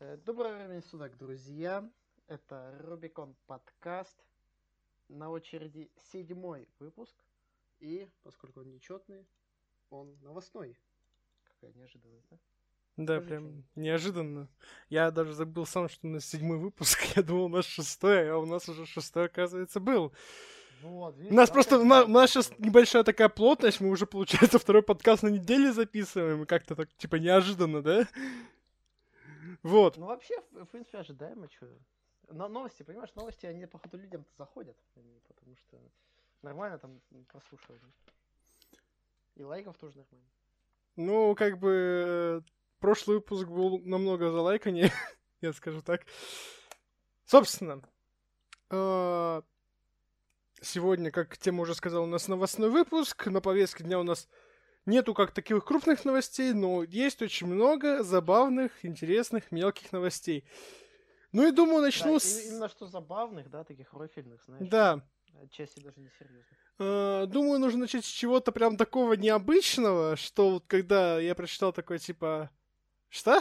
Э, Доброго времени суток, друзья. Это Рубикон подкаст. На очереди седьмой выпуск. И, поскольку он нечетный, он новостной. Какая неожиданность, да? Да, Скажи прям что-нибудь. неожиданно. Я даже забыл сам, что у нас седьмой выпуск. Я думал, у нас шестой, а у нас уже шестой, оказывается, был. Вот, У нас просто, у нас, у нас сейчас небольшая такая плотность, мы уже, получается, второй подкаст на неделе записываем, и как-то так, типа, неожиданно, да? Вот. Ну, вообще, в принципе, ожидаемо, что. Но новости, понимаешь, новости, они, походу, людям-то заходят. Потому что нормально там прослушивание. И лайков тоже нормально. Ну, как бы, э, прошлый выпуск был намного залайканнее, я скажу так. Собственно, э, сегодня, как тема уже сказал, у нас новостной выпуск. На повестке дня у нас нету как таких крупных новостей, но есть очень много забавных, интересных, мелких новостей. Ну и думаю, начну Да, с... Именно что забавных, да, таких рофильных, знаешь. Да, Отчасти даже не серьезно. Э, Думаю, нужно начать с чего-то прям такого необычного, что вот когда я прочитал такое типа «Что?»,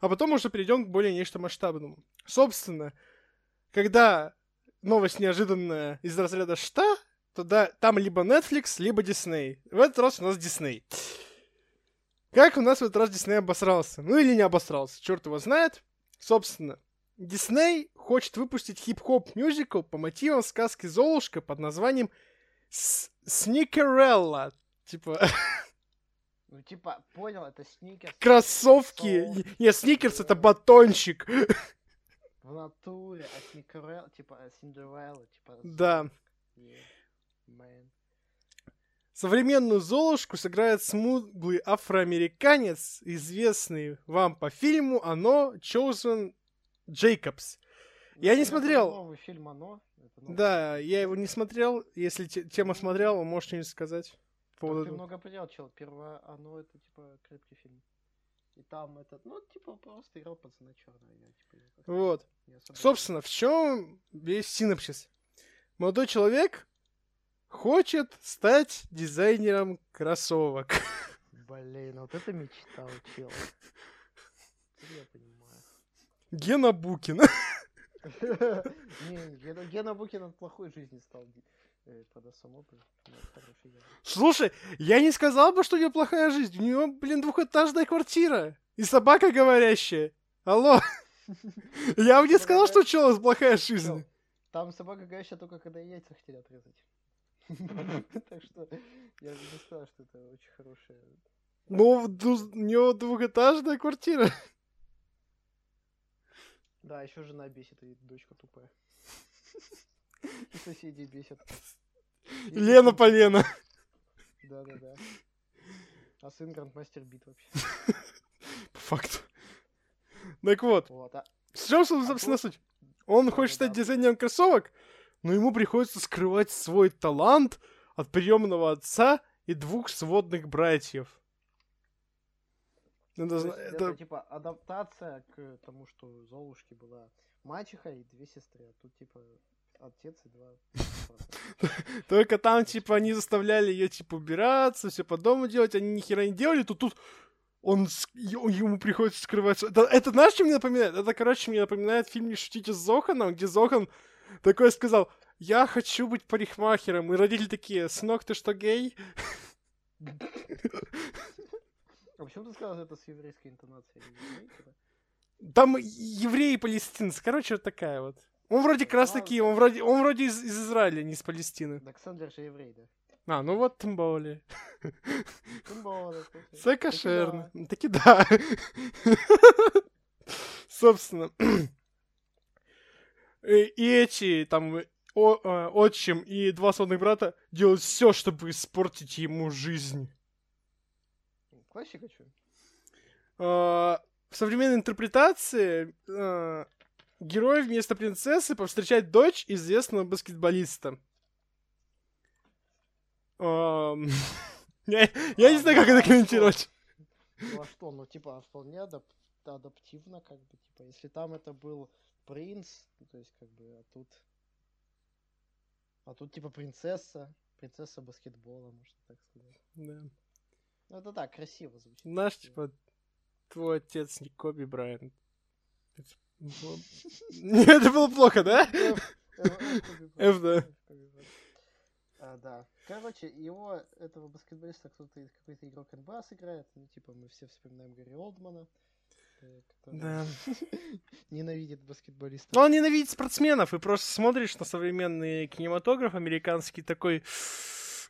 а потом уже перейдем к более нечто масштабному. Собственно, когда новость неожиданная из разряда «Что?», то да, там либо Netflix, либо Disney. В этот раз у нас Disney. Как у нас в этот раз Disney обосрался? Ну или не обосрался, черт его знает. Собственно, Дисней хочет выпустить хип-хоп мюзикл по мотивам сказки Золушка под названием Сникерелла. Типа, Ну, типа, понял, это сникерс. кроссовки. Не, сникерс это батончик. В натуре, а сникерелла, типа, Синдерелла, типа... Да. Yeah. Современную Золушку сыграет смуглый афроамериканец, известный вам по фильму «Оно» Chosen Джейкобс. Я не смотрел. Новый фильм «Оно». Да, я его не смотрел. Если те- тема смотрел, вы можете что-нибудь сказать ты много потерял, чел. Первое «Оно» это, типа, крепкий фильм. И там этот, ну, типа, просто играл пацана черного. Я, типа, Вот. особо- Собственно, в чем весь синопсис? Молодой человек хочет стать дизайнером кроссовок. Блин, вот это мечта у чела. Я понимаю. Гена Букин. Не, Гена- Букин от плохой жизни стал э. Слушай, я не сказал бы, что у него плохая жизнь. У него, блин, двухэтажная квартира. И собака говорящая. Алло. Я бы не сказал, что у человека плохая жизнь. Там собака говорящая только когда яйца хотели отрезать. Так что я бы не сказал, что это очень хорошая. Ну, у него двухэтажная квартира. Да, еще жена бесит, и дочка тупая. И соседи бесят. Лена полена. Да-да-да. А сын грандмастер бит вообще. По факту. Так вот, Вот, а чем, собственно, тут- суть? Он хочет да, стать дизайнером кроссовок, но ему приходится скрывать свой талант от приемного отца и двух сводных братьев. Это, это- это типа адаптация к тому, что у Золушки была мачеха и две сестры, а тут типа отец и два. Только там, типа, они заставляли ее, типа, убираться, все по дому делать, они ни хера не делали, то тут он, ему приходится скрывать... Это, это знаешь, что мне напоминает? Это, короче, мне напоминает фильм «Не шутите с Зоханом», где Зохан такой сказал, я хочу быть парикмахером, и родители такие, сынок, ты что, гей? А почему ты сказал это с еврейской интонацией? Там евреи и палестинцы, короче, вот такая вот. Он вроде как раз Ну, таки, он вроде, он вроде из, из Израиля, не из Палестины. Сэндлер же еврей, да? А, ну вот тем более. Тем более. Все кошерно. Таки да. Собственно. И и эти, там, о- э, отчим и два сводных брата делают все, чтобы испортить ему жизнь. Классика, что? А, В современной интерпретации а, герой вместо принцессы повстречает дочь известного баскетболиста. Ам, Я я не знаю, как это комментировать. Ну а что, ну типа вполне адап- адаптивно, как бы, типа, если там это был принц, ну, то есть как бы, а тут... А тут типа принцесса, принцесса баскетбола, можно так сказать. Да. Ну это так, красиво звучит. Наш, типа, твой отец не Коби Брайант. Это было плохо, да? F, да. А, да. Короче, его, этого баскетболиста, кто-то какой-то игрок НБА сыграет. Ну, типа, мы все вспоминаем Гарри Олдмана. э, который Да. Ненавидит баскетболистов. Но он ненавидит спортсменов, и просто смотришь на современный кинематограф американский такой...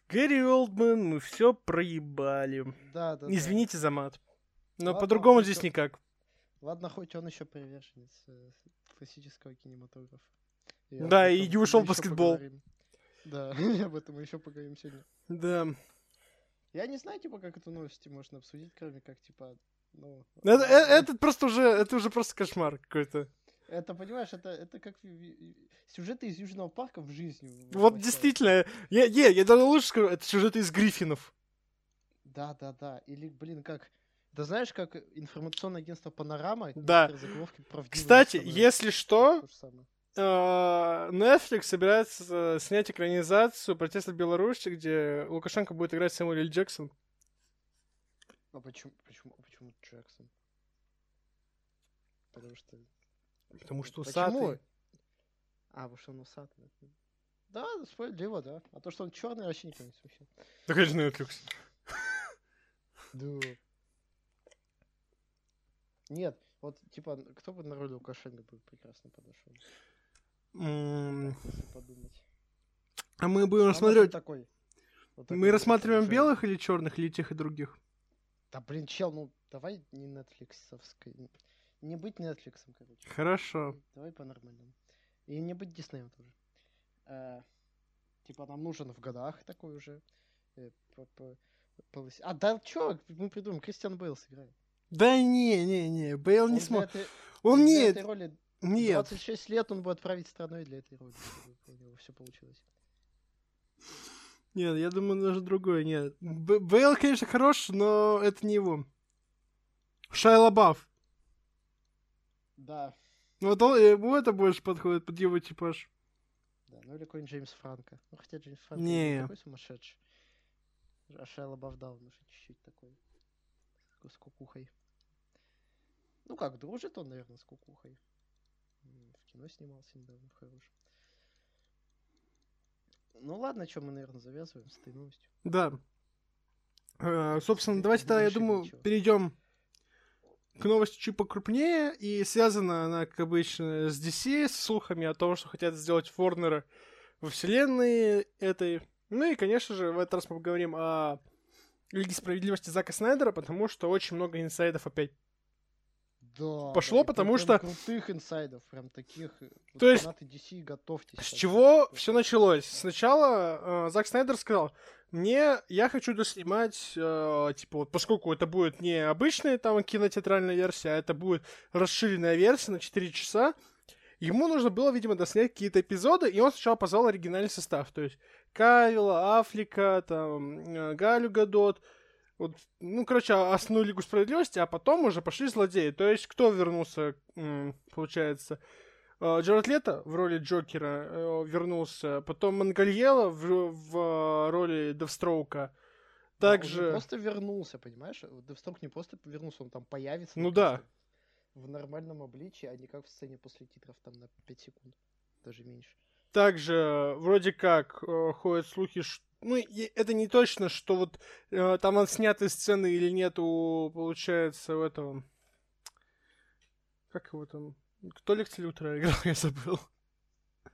Гэри Олдман, мы все проебали. Да, да, да. Извините за мат. Но Ладно, по-другому здесь он- никак. Ладно, хоть он еще приверженец э, классического кинематографа. И Да, и этом ушел в баскетбол. поговорим. Да, об этом мы еще поговорим сегодня. Да. Я не знаю, типа, как эту новость можно обсудить, кроме как, типа, ну... Это, э, э- это просто уже, это уже просто кошмар какой-то. Это, понимаешь, это, это как сюжеты из Южного парка в жизни. Вот действительно, я, я, я даже лучше скажу, это сюжеты из Гриффинов. Да, да, да. Или, блин, как... Да знаешь, как информационное агентство Панорама... Да. Кстати, если что, э, Netflix собирается снять экранизацию протеста в Беларуси, где Лукашенко будет играть Сэмюэл Л. Джексон. А почему, почему, почему Джексон? Потому что... Потому что Почему? усатый. А, потому что он усатый. Да, справедливо, да. А то, что он черный, вообще не понимаю вообще. Да, конечно, Netflix. Да. Нет, вот, типа, кто бы на роль Лукашенко бы прекрасно подошел, если подумать. А мы будем А рассматривать... такой. Мы рассматриваем белых или черных, или тех и других? Да блин, чел, ну давай не нетфликсовской. Не быть нетфликсом, короче. Хорошо. Давай по-нормальному. И не быть Диснеем тоже. Э, типа нам нужен в годах такой уже. э, по- по- полыс- А, да чё, мы придумаем, Кристиан Бейл сыграет. Да не, не, не, Бейл не этой- Он нет, этой роли нет. 26 лет он будет править страной для этой роли, у него все получилось. Нет, я думаю, даже другое, нет. Б- Бейл, конечно, хорош, но это не его. Шайа Лабаф. Да, Вот он, ему это больше подходит под его типаж. да, ну или какой-нибудь Джеймс Франко. Ну хотя Джеймс Франко Не. такой сумасшедший. А Шайа Лабаф, да, он уже чуть-чуть такой. С кукухой. Ну как, дружит он, наверное, с кукухой. В кино снимался недавно, хорош. Ну ладно, что мы, наверное, завязываем с этой новостью. Да. Э, собственно, давайте тогда, я думаю, ничего. перейдем к новости чуть покрупнее. И связана она, как обычно, с DC, с слухами о том, что хотят сделать Ворнера во вселенной этой. Ну и, конечно же, в этот раз мы поговорим о Лиге Справедливости Зака Снайдера, потому что очень много инсайдов опять. Да. Пошло, да, потому что- крутых инсайдов, прям таких. То есть- DC, готовьтесь. С вообще. чего все началось? Сначала э, Зак Снайдер сказал, мне, я хочу доснимать, э, типа, вот поскольку это будет не обычная там кинотеатральная версия, а это будет расширенная версия на 4 часа, ему нужно было, видимо, доснять какие-то эпизоды, и он сначала позвал оригинальный состав, то есть Кавила, Афлика, там, э, Галю Гадот, вот, ну, короче, основную Лигу Справедливости, а потом уже пошли злодеи. То есть, кто вернулся, получается, Э, Джаред Лето в роли Джокера э, вернулся, потом Мангальела в, в э, роли Девстроука. Да, он Также... просто вернулся, понимаешь? Вот Девстрок не просто вернулся, он там появится. Ну наконец-то В нормальном обличии, а не как в сцене после титров там на 5 секунд. Даже меньше. Также вроде как ходят слухи, что... Ну, это не точно, что вот э, там он сняты сцены или нету, получается, у этого... Как его там? Кто Лекс Лютера играл, я забыл.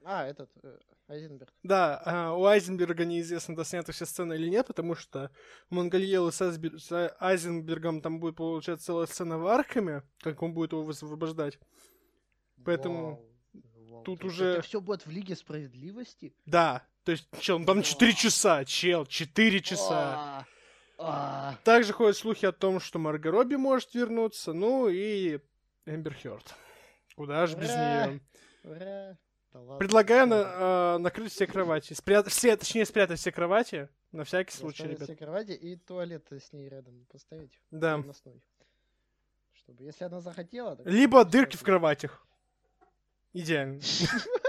А, этот, э, Айзенберг. Да, а, у Айзенберга неизвестно, досняты все сцены или нет, потому что у Манганьелло с, Айзбер- с Айзенбергом там будет, получается, целая сцена в Архаме, как он будет его высвобождать. Поэтому Вау, тут уже- Это все будет в Лиге Справедливости? Да, то есть, чел, там 4 Вау. часа, чел, 4 часа. Также ходят слухи о том, что Марго Робби может вернуться, ну и Эмбер Хёрд. Куда ж без нее? Ура. Да ладно. Предлагаю на- а, накрыть все кровати. Спрят- все, точнее, спрятать все кровати, на всякий случай, ребят. все кровати и туалет с ней рядом поставить. Да. Чтобы, если она захотела... так Либо дырки в кроватях. Идеально.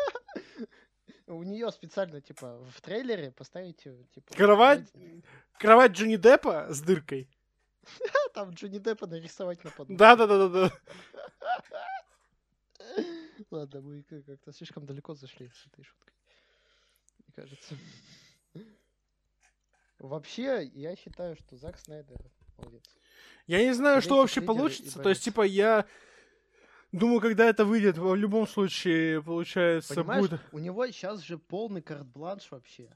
У нее специально, типа, в трейлере поставить, э, типа... Кровать, кровать Джонни Деппа с дыркой. Там Джонни Деппа нарисовать на подушке. Да-да-да-да-да. Ладно, мы как- как-то слишком далеко зашли с этой шуткой. Мне кажется. Вообще, я считаю, что Зак Снайдер молодец. Я не знаю, что вообще получится. То есть, типа, я думаю, когда это выйдет, в любом случае, получается, Понимаешь, будет... у него сейчас же полный карт-бланш вообще.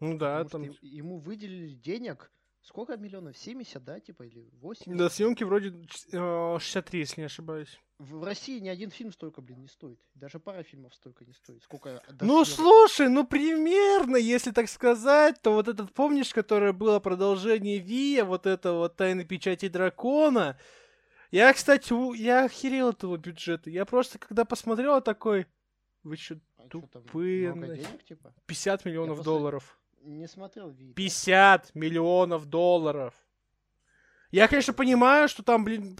Ну да, потому там... ему выделили денег. Сколько миллионов? 70, да, типа, или 80? На съемки вроде э, 63, если не ошибаюсь. В России ни один фильм столько, блин, не стоит. Даже пара фильмов столько не стоит. Сколько Ну, съемок. слушай, ну примерно, если так сказать, то вот этот, помнишь, которое было продолжение Вия, вот это вот Тайны Печати Дракона? Я, кстати, у- я охерел этого бюджета. Я просто, когда посмотрел, такой, вы что, А чё там, тупые, нафиг. денег, типа? 50 миллионов долларов. Не смотрел видео. 50 миллионов долларов. Я, конечно, понимаю, что там, блин,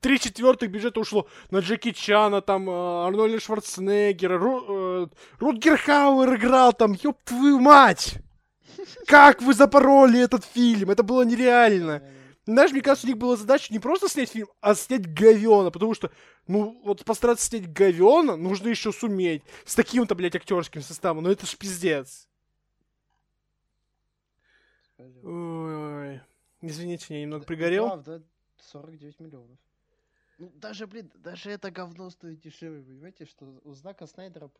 три четвертых бюджета ушло на Джеки Чана, там, э, Арнольда Шварценеггера, Ру, э, Рутгер Хауэр играл там, ёб твою мать! Как вы запороли этот фильм? Это было нереально. Знаешь, мне кажется, у них была задача не просто снять фильм, а снять говёна, потому что, ну, вот постараться снять говёна нужно еще суметь. С таким-то, блядь, актерским составом, ну это ж пиздец. Ой, извините, я немного пригорел. Правда, 49 миллионов. Ну, даже, блин, даже это говно стоит дешевле, понимаете, что у Знака Снайдера...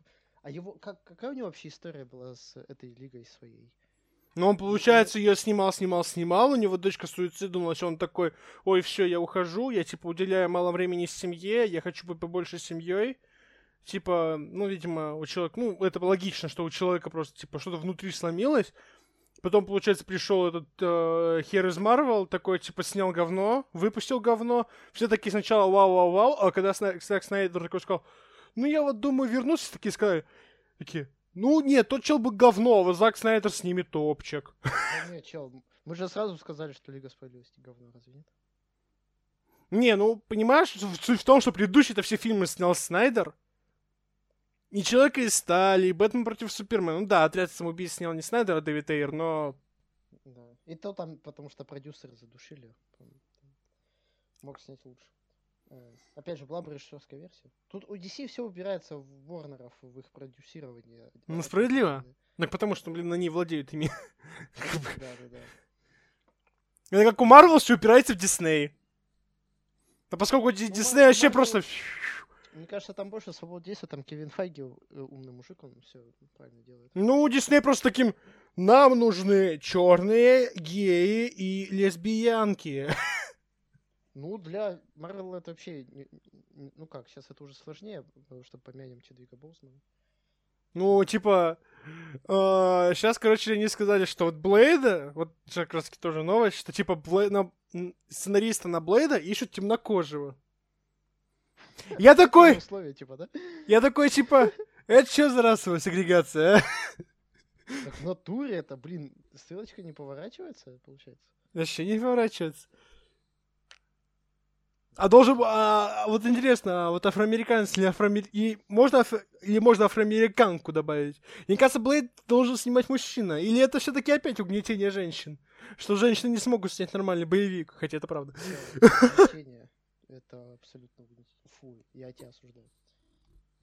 А его... Как, какая у него вообще история была с этой лигой своей? Но он, получается, ее снимал, снимал, снимал. У него дочка суициднулась, он такой, ой, все, я ухожу, я, типа, уделяю мало времени семье, я хочу быть побольше семьей. Типа, ну, видимо, у человека, ну, это логично, что у человека просто, типа, что-то внутри сломилось. Потом, получается, пришел этот э, хер из Марвел, такой, типа, снял говно, выпустил говно. Все такие сначала вау-вау-вау, а когда Снайдер такой сказал, ну, я вот думаю вернуться, такие сказали, такие, ну, нет, тот чел бы говно, а Зак Снайдер снимет топчик. Да не, чел, мы же сразу сказали, что Лига Справедливости говно, разве нет? Не, ну, понимаешь, суть в том, что предыдущие-то все фильмы снял Снайдер. И Человека из Стали, и Бэтмен против Супермена. Ну да, Отряд самоубийц снял не Снайдер, а Дэвид Эйр, но... Да. И то там, потому что продюсеры задушили. Мог снять лучше. Э, Опять же, была бы режиссерская версия. Тут у DC все убирается в Ворнеров, в их продюсирование. Ну, справедливо. Так потому что, блин, они владеют ими. Да, да, да. Это как у Марвел все упирается в Дисней. А поскольку Ну, Дисней вообще просто... Мне кажется, там больше свободы действия, там Кевин Файги э, умный мужик, он все правильно делает. Ну, Дисней просто таким... Нам нужны черные, геи и лесбиянки. Ну, для Марвел это вообще, не- не- ну как, сейчас это уже сложнее, потому что помянем Чедвика Боусмана. Ну, типа, сейчас, короче, они сказали, что вот Блейда, вот сейчас как раз таки тоже новость, что типа Блей- на- сценариста на Блейда ищут темнокожего. Я такой, Условия, типа, да? я такой, типа, это что за расовая сегрегация, а? Так в натуре это, блин, стрелочка не поворачивается, получается? Вообще не поворачивается. А должен... б- А, вот интересно, а вот афроамериканец или афроамер... И можно аф- или можно афроамериканку добавить? Мне кажется, Блейд должен снимать мужчина. Или это все-таки опять угнетение женщин? Что женщины не смогут снять нормальный боевик, хотя это правда. Это абсолютно. Фу, я тебя осуждаю.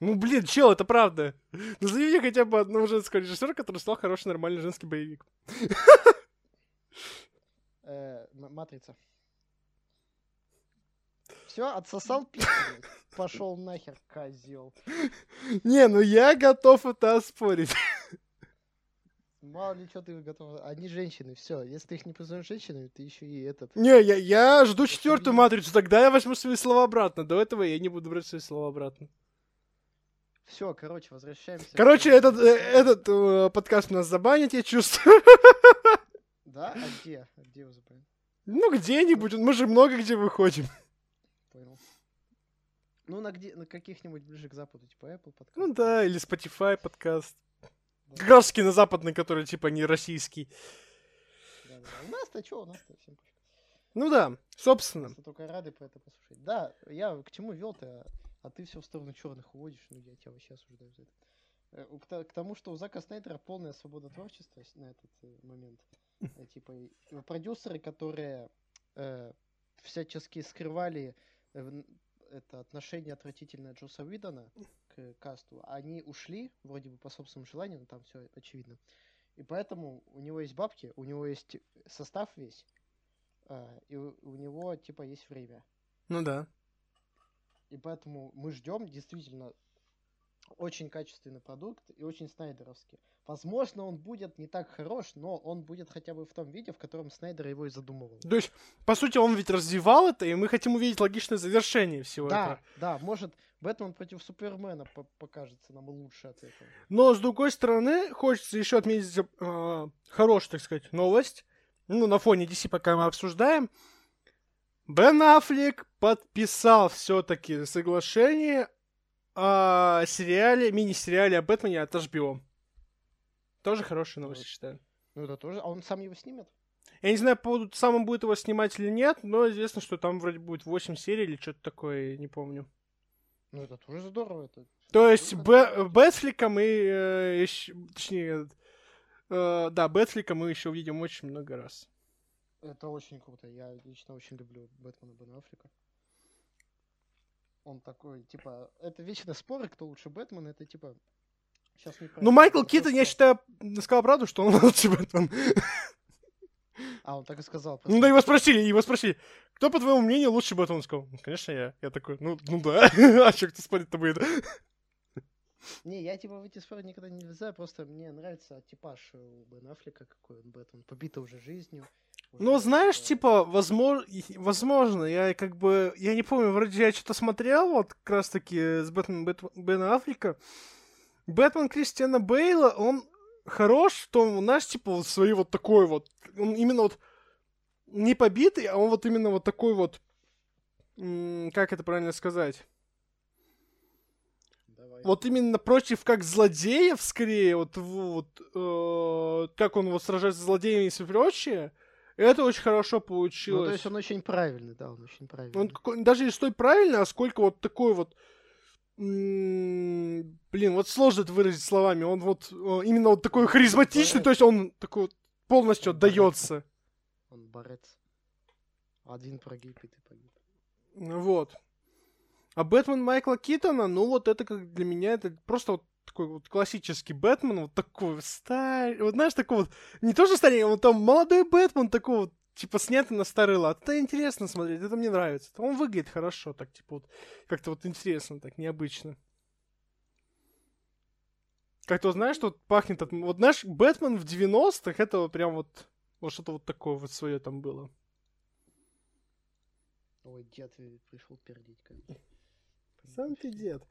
Ну, блин, чел, это правда. Назови мне хотя бы одного женского режиссера, который снял хороший нормальный женский боевик. Э, Матрица. Все, отсосал письку. Пошел нахер, козел. Не, ну я готов это оспорить. Мало ли что ты готов. Они женщины, все. Если ты их не признаешь женщинами, ты еще и этот. Не, я, я жду четвертую матрицу, тогда я возьму свои слова обратно. До этого я не буду брать свои слова обратно. Все, короче, возвращаемся. Короче, этот, э, этот э, подкаст у нас забанит, я чувствую. Да? А где? А где его забрали? Ну, где-нибудь, мы же много где выходим. Понял. Ну, на где, на каких-нибудь ближе к западу, типа Apple подкаст. Ну да, или Spotify подкаст. Да, Как раз на западный, который типа не российский. да, да. У нас-то что, у нас-то всем пофиг. Ну да, собственно. Просто только рады по это послушать. Да, я к чему вел-то, а ты все в сторону черных уводишь, ну я тебя вообще осуждаю за это. Э, К, то- к тому, что у Зака Снайдера полная свобода творчества на этот э, момент. Э, Типа, продюсеры, которые э, всячески скрывали это отношение отвратительное Джоса Уидона к касту, они ушли, вроде бы по собственному желанию, но там все очевидно. И поэтому у него есть бабки, у него есть состав весь, а, и у, у него типа есть время. Ну да. И поэтому мы ждем действительно очень качественный продукт и очень снайдеровский. Возможно, он будет не так хорош, но он будет хотя бы в том виде, в котором Снайдер его и задумывал. То есть, по сути, он ведь развивал это, и мы хотим увидеть логичное завершение всего да, этого. Да, может, Бэтмен против Супермена по покажется нам лучше от этого. Но, с другой стороны, хочется еще отметить э, хорошую, так сказать, новость. Ну, на фоне DC, пока мы обсуждаем. Бен Аффлек подписал все-таки соглашение о сериале, мини-сериале о Бэтмене от HBO. Тоже хорошая новость, Вот. считаю. Ну это тоже. А он сам его снимет? Я не знаю, по поводу, сам он будет его снимать или нет, но известно, что там вроде будет 8 серий или что-то такое, не помню. Ну это тоже здорово. Это... То есть Б- Бэтфлика мы э, ещё- точнее, э, да, Бэтфлика мы еще увидим очень много раз. Это очень круто. Я лично очень люблю Бэтмена Бен Аффлека. Он такой, типа, это вечные споры, кто лучше Бэтмен, это типа... Сейчас не Ну, Майкл это Киттон, я просто- считаю, сказал правду, что он лучше Бэтмен. А, он так и сказал. Ну да, его спросили, его спросили, кто, по твоему мнению, лучше Бэтмен? Он сказал, «Ну, конечно, я. Я такой, ну, ну да, а что, кто спорить-то будет? Не, я типа в эти споры никогда не влезаю, просто мне нравится типаж у Бен Аффлека, какой он Бэтмен. Побитый уже жизнью. Ну, знаешь, типа, возможно, возможно, я как бы, я не помню, вроде я что-то смотрел, вот как раз-таки с Бэтменом Бэт- Бена Аффлека. Бэтмен Кристиана Бейла, он хорош в том, знаешь, типа, вот своей вот такой вот, он именно вот не побитый, а он вот именно вот такой вот, как это правильно сказать? давай. Вот именно против как злодеев, скорее, вот, вот э, как он вот сражается с злодеями и все прочее, это очень хорошо Ну, получилось. то есть он очень правильный, да, он очень правильный. Он даже не стой правильно, а сколько вот такой вот... Блин, вот сложно это выразить словами. Он вот именно вот такой харизматичный, то есть он такой вот полностью отдается. Он борец. Один прогиб, и ты погиб. Ну Вот. А Бэтмен Майкла Китона, ну вот это как для меня, это просто вот такой вот классический Бэтмен, вот такой старый, вот знаешь, такой вот, не то что старый, вот там молодой Бэтмен, такой вот, типа, снятый на старый лад. Это интересно смотреть, это мне нравится. Он выглядит хорошо, так, типа, вот, как-то вот интересно, так, необычно. Как-то, знаешь, что вот пахнет от... Вот, знаешь, Бэтмен в 90-х, это вот прям вот, вот что-то вот такое вот свое там было. Ой, дед э, пришел пердить. Как... Сам ты дед.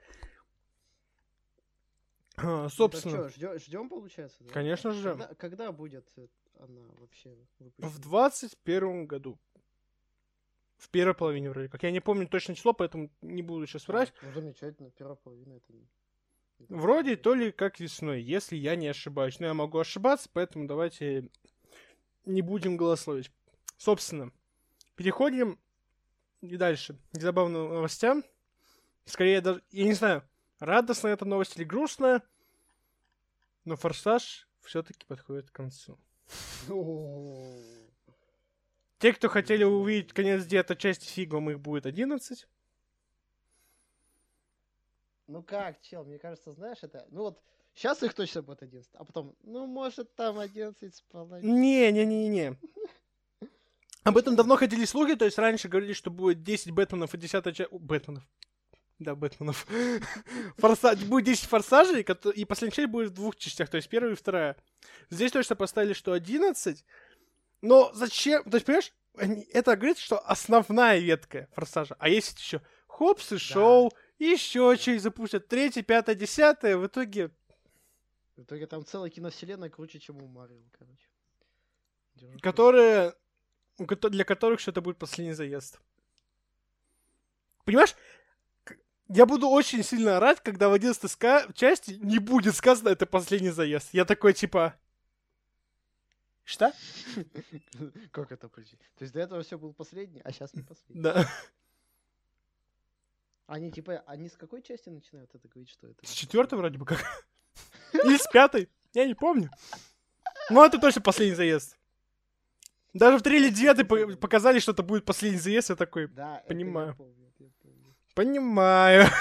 А, Ну, собственно, ждем, получается? да? конечно же, Когда, когда будет э, она вообще выпущена? в 21 году. В первой половине вроде как. Я не помню точное число, поэтому не буду сейчас врать. Ну, замечательно, первая половина это не... Вроде то ли как весной, если я не ошибаюсь. Но я могу ошибаться, поэтому давайте не будем голословить. Собственно, переходим и дальше к забавным новостям. Скорее даже, я не знаю, радостная эта новость или грустная, но «Форсаж» все-таки подходит к концу. Те, кто хотели увидеть конец где-то части фигом, их будет 11. Ну как, чел, мне кажется, знаешь, это... Ну вот, сейчас их точно будет 11, а потом, ну, может, там 11 с половиной. Не-не-не-не. Об этом давно ходили слухи, то есть раньше говорили, что будет 10 Бэтменов и 10 часть... Бэтменов. Да, Бэтменов. Форса... Будет 10 форсажей, и последняя часть будет в двух частях, то есть первая и вторая. Здесь точно поставили, что 11. Но зачем? То есть, понимаешь, они- это говорит, что основная ветка форсажа. А есть еще Хопс и Шоу, еще что-нибудь запустят. Третье, пятое, десятое. В итоге В итоге там целая киновселенная круче, чем у Марвел, короче. Держу которые, для которых что-то будет последний заезд. Понимаешь? Я буду очень сильно орать, когда в 11 ска- части не будет сказано это последний заезд. Я такой типа... Что? Как это почти? То есть до этого все был последний, а сейчас не последний. Да. Они типа, они с какой части начинают это говорить, что это? С четвертой вроде бы как. Или с пятой. Я не помню. Ну, это точно последний заезд. Даже в трейлере 9 показали, что это будет последний заезд, я такой, Да, понимаю. помню, это я помню. Понимаю.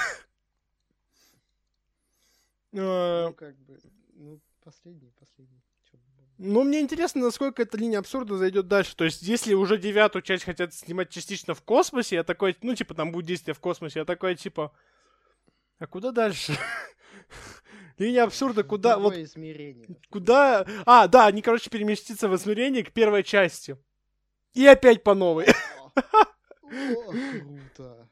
А, Ну, как бы, ну, последний, последний. Ну, мне интересно, насколько эта линия абсурда зайдет дальше. То есть, если уже девятую часть хотят снимать частично в космосе, я такой, ну, типа, там будет действие в космосе, я такой, типа, а куда дальше? Линия абсурда, куда, вот, измерение. куда... А, да, они, короче, переместятся в измерение к первой части. И опять по новой. О, круто.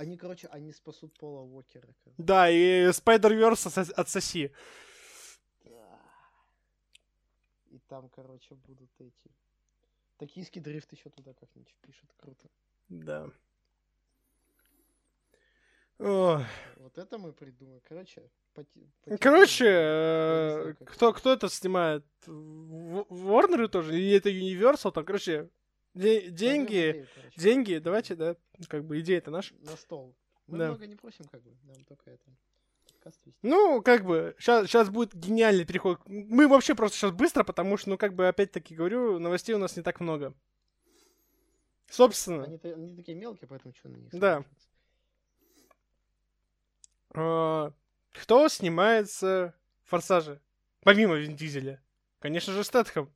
Они, короче, они спасут Пола Уокера. бы. Да, и Spider-Verse отсос- отсоси. И там, короче, будут эти... Токийский дрифт еще туда как-нибудь впишет. Круто. Да. Ой. Вот это мы придумаем. Короче, поти- Короче, э, знаю, кто, кто это снимает? Warner тоже? Или это Universal? Там, короче, де- деньги, деньги, давайте, да, как бы идея-то наша. На стол. Мы Да. много не просим, как бы. Нам только это. Ну, как бы, сейчас, будет гениальный переход. Мы вообще просто сейчас быстро, потому что, ну, как бы, опять-таки говорю, новостей у нас не так много. Собственно, Они, они такие мелкие, поэтому что на них Да. э, кто снимается в «Форсаже»? Помимо Вин Дизеля. Конечно же, Стэтхэм.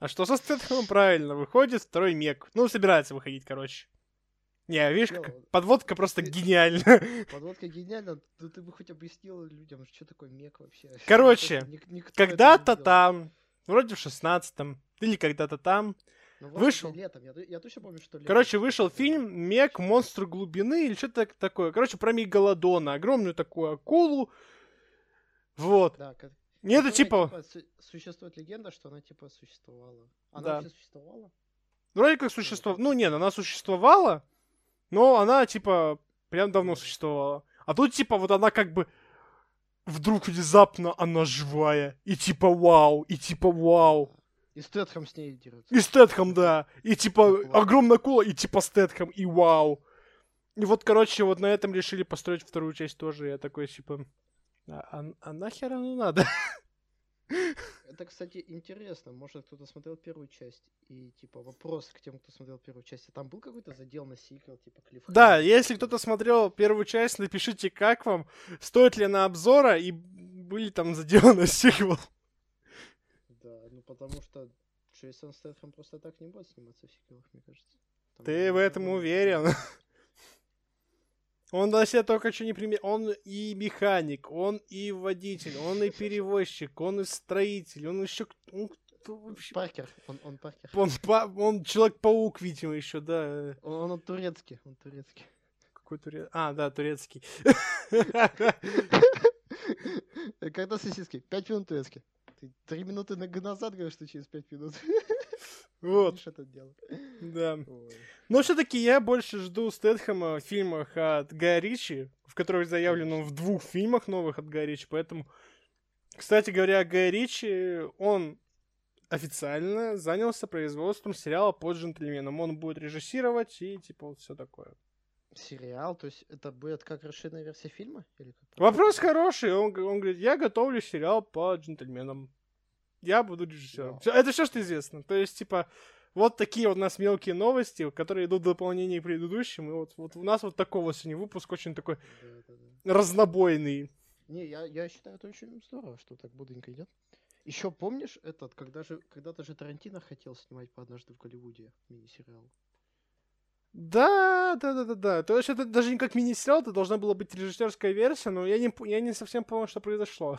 А что со Стэтхэмом? Правильно, выходит второй мег. Ну, собирается выходить, короче. Не, видишь, как Чё? подводка просто Ты- гениальна. Подводка гениальна. Ну ты бы хоть объяснил людям, что такое мек вообще. Короче, Когда-то там, вроде в шестнадцатом, или когда-то там, Ну, вышел. Летом. Я, я точно помню, что летом. короче, вышел фильм «Мег. Монстр глубины» или что-то так- такое. Короче, про Мегалодона, огромную такую акулу. Вот. Да, И это которая, типа, су- Существует легенда, что она типа существовала. Она Да. вообще существовала? вроде как существовала. Ну, нет, она существовала, но она, типа, прям давно существовала. А тут, типа, вот она как бы вдруг внезапно она живая. И типа вау, и типа вау. И Стэтхэм с ней дерется. И Стэтхэм, да. И типа Вау. огромная кула, и типа Стэтхэм, и вау. И вот, короче, вот на этом решили построить вторую часть тоже. Я такой, типа, а, а- а нахер оно надо? Это, кстати, интересно. Может, кто-то смотрел первую часть. И, типа, вопрос к тем, кто смотрел первую часть. А там был какой-то задел на сиквел, типа, клифф? Да, если кто-то смотрел первую часть, напишите, как вам, стоит ли на обзора, и были там заделаны сиквел. Да, ну потому что Джейсон Стэтхэм просто так не будет сниматься в сиквелах, мне кажется. Там Ты в этом уверен? Он на себя только что не пример. Он и механик, он и водитель, он и перевозчик, он и строитель, он еще... Он, кто вообще? Паркер, он, он Паркер. Он, па- он Человек-паук, видимо, еще, да. Он, он турецкий, он турецкий. Какой турец... А, да, турецкий. Когда сосиски? Пять минут турецкий. Ты три минуты на- назад говоришь, что через пять минут. Вот, Видишь это дело. да. Ой. Но все-таки я больше жду Стэтхэма в фильмах от Гая Ричи, в которых заявлено он в двух фильмах новых от Гая Ричи, поэтому... Кстати говоря, Гай Ричи, он официально занялся производством сериала по джентльменам. Он будет режиссировать и типа вот все такое. Сериал, то есть это будет как расширенная версия фильма? Или как Вопрос хороший. Он, он говорит, я готовлю сериал по джентльменам. Я буду режиссером. Всё, это все, что известно. То есть, типа, вот такие вот у нас мелкие новости, которые идут в дополнение к предыдущим. И вот, вот у нас вот такой вот сегодня выпуск очень такой Да, да, разнобойный. Не, я, я считаю, это очень здорово, что так бодренько идет. Еще помнишь этот, когда же, когда-то же Тарантино хотел снимать по однажды в Голливуде мини-сериал. Да, да, да, да, да. То есть это даже не как мини-сериал, это должна была быть режиссерская версия, но я не, я не совсем понял, что произошло.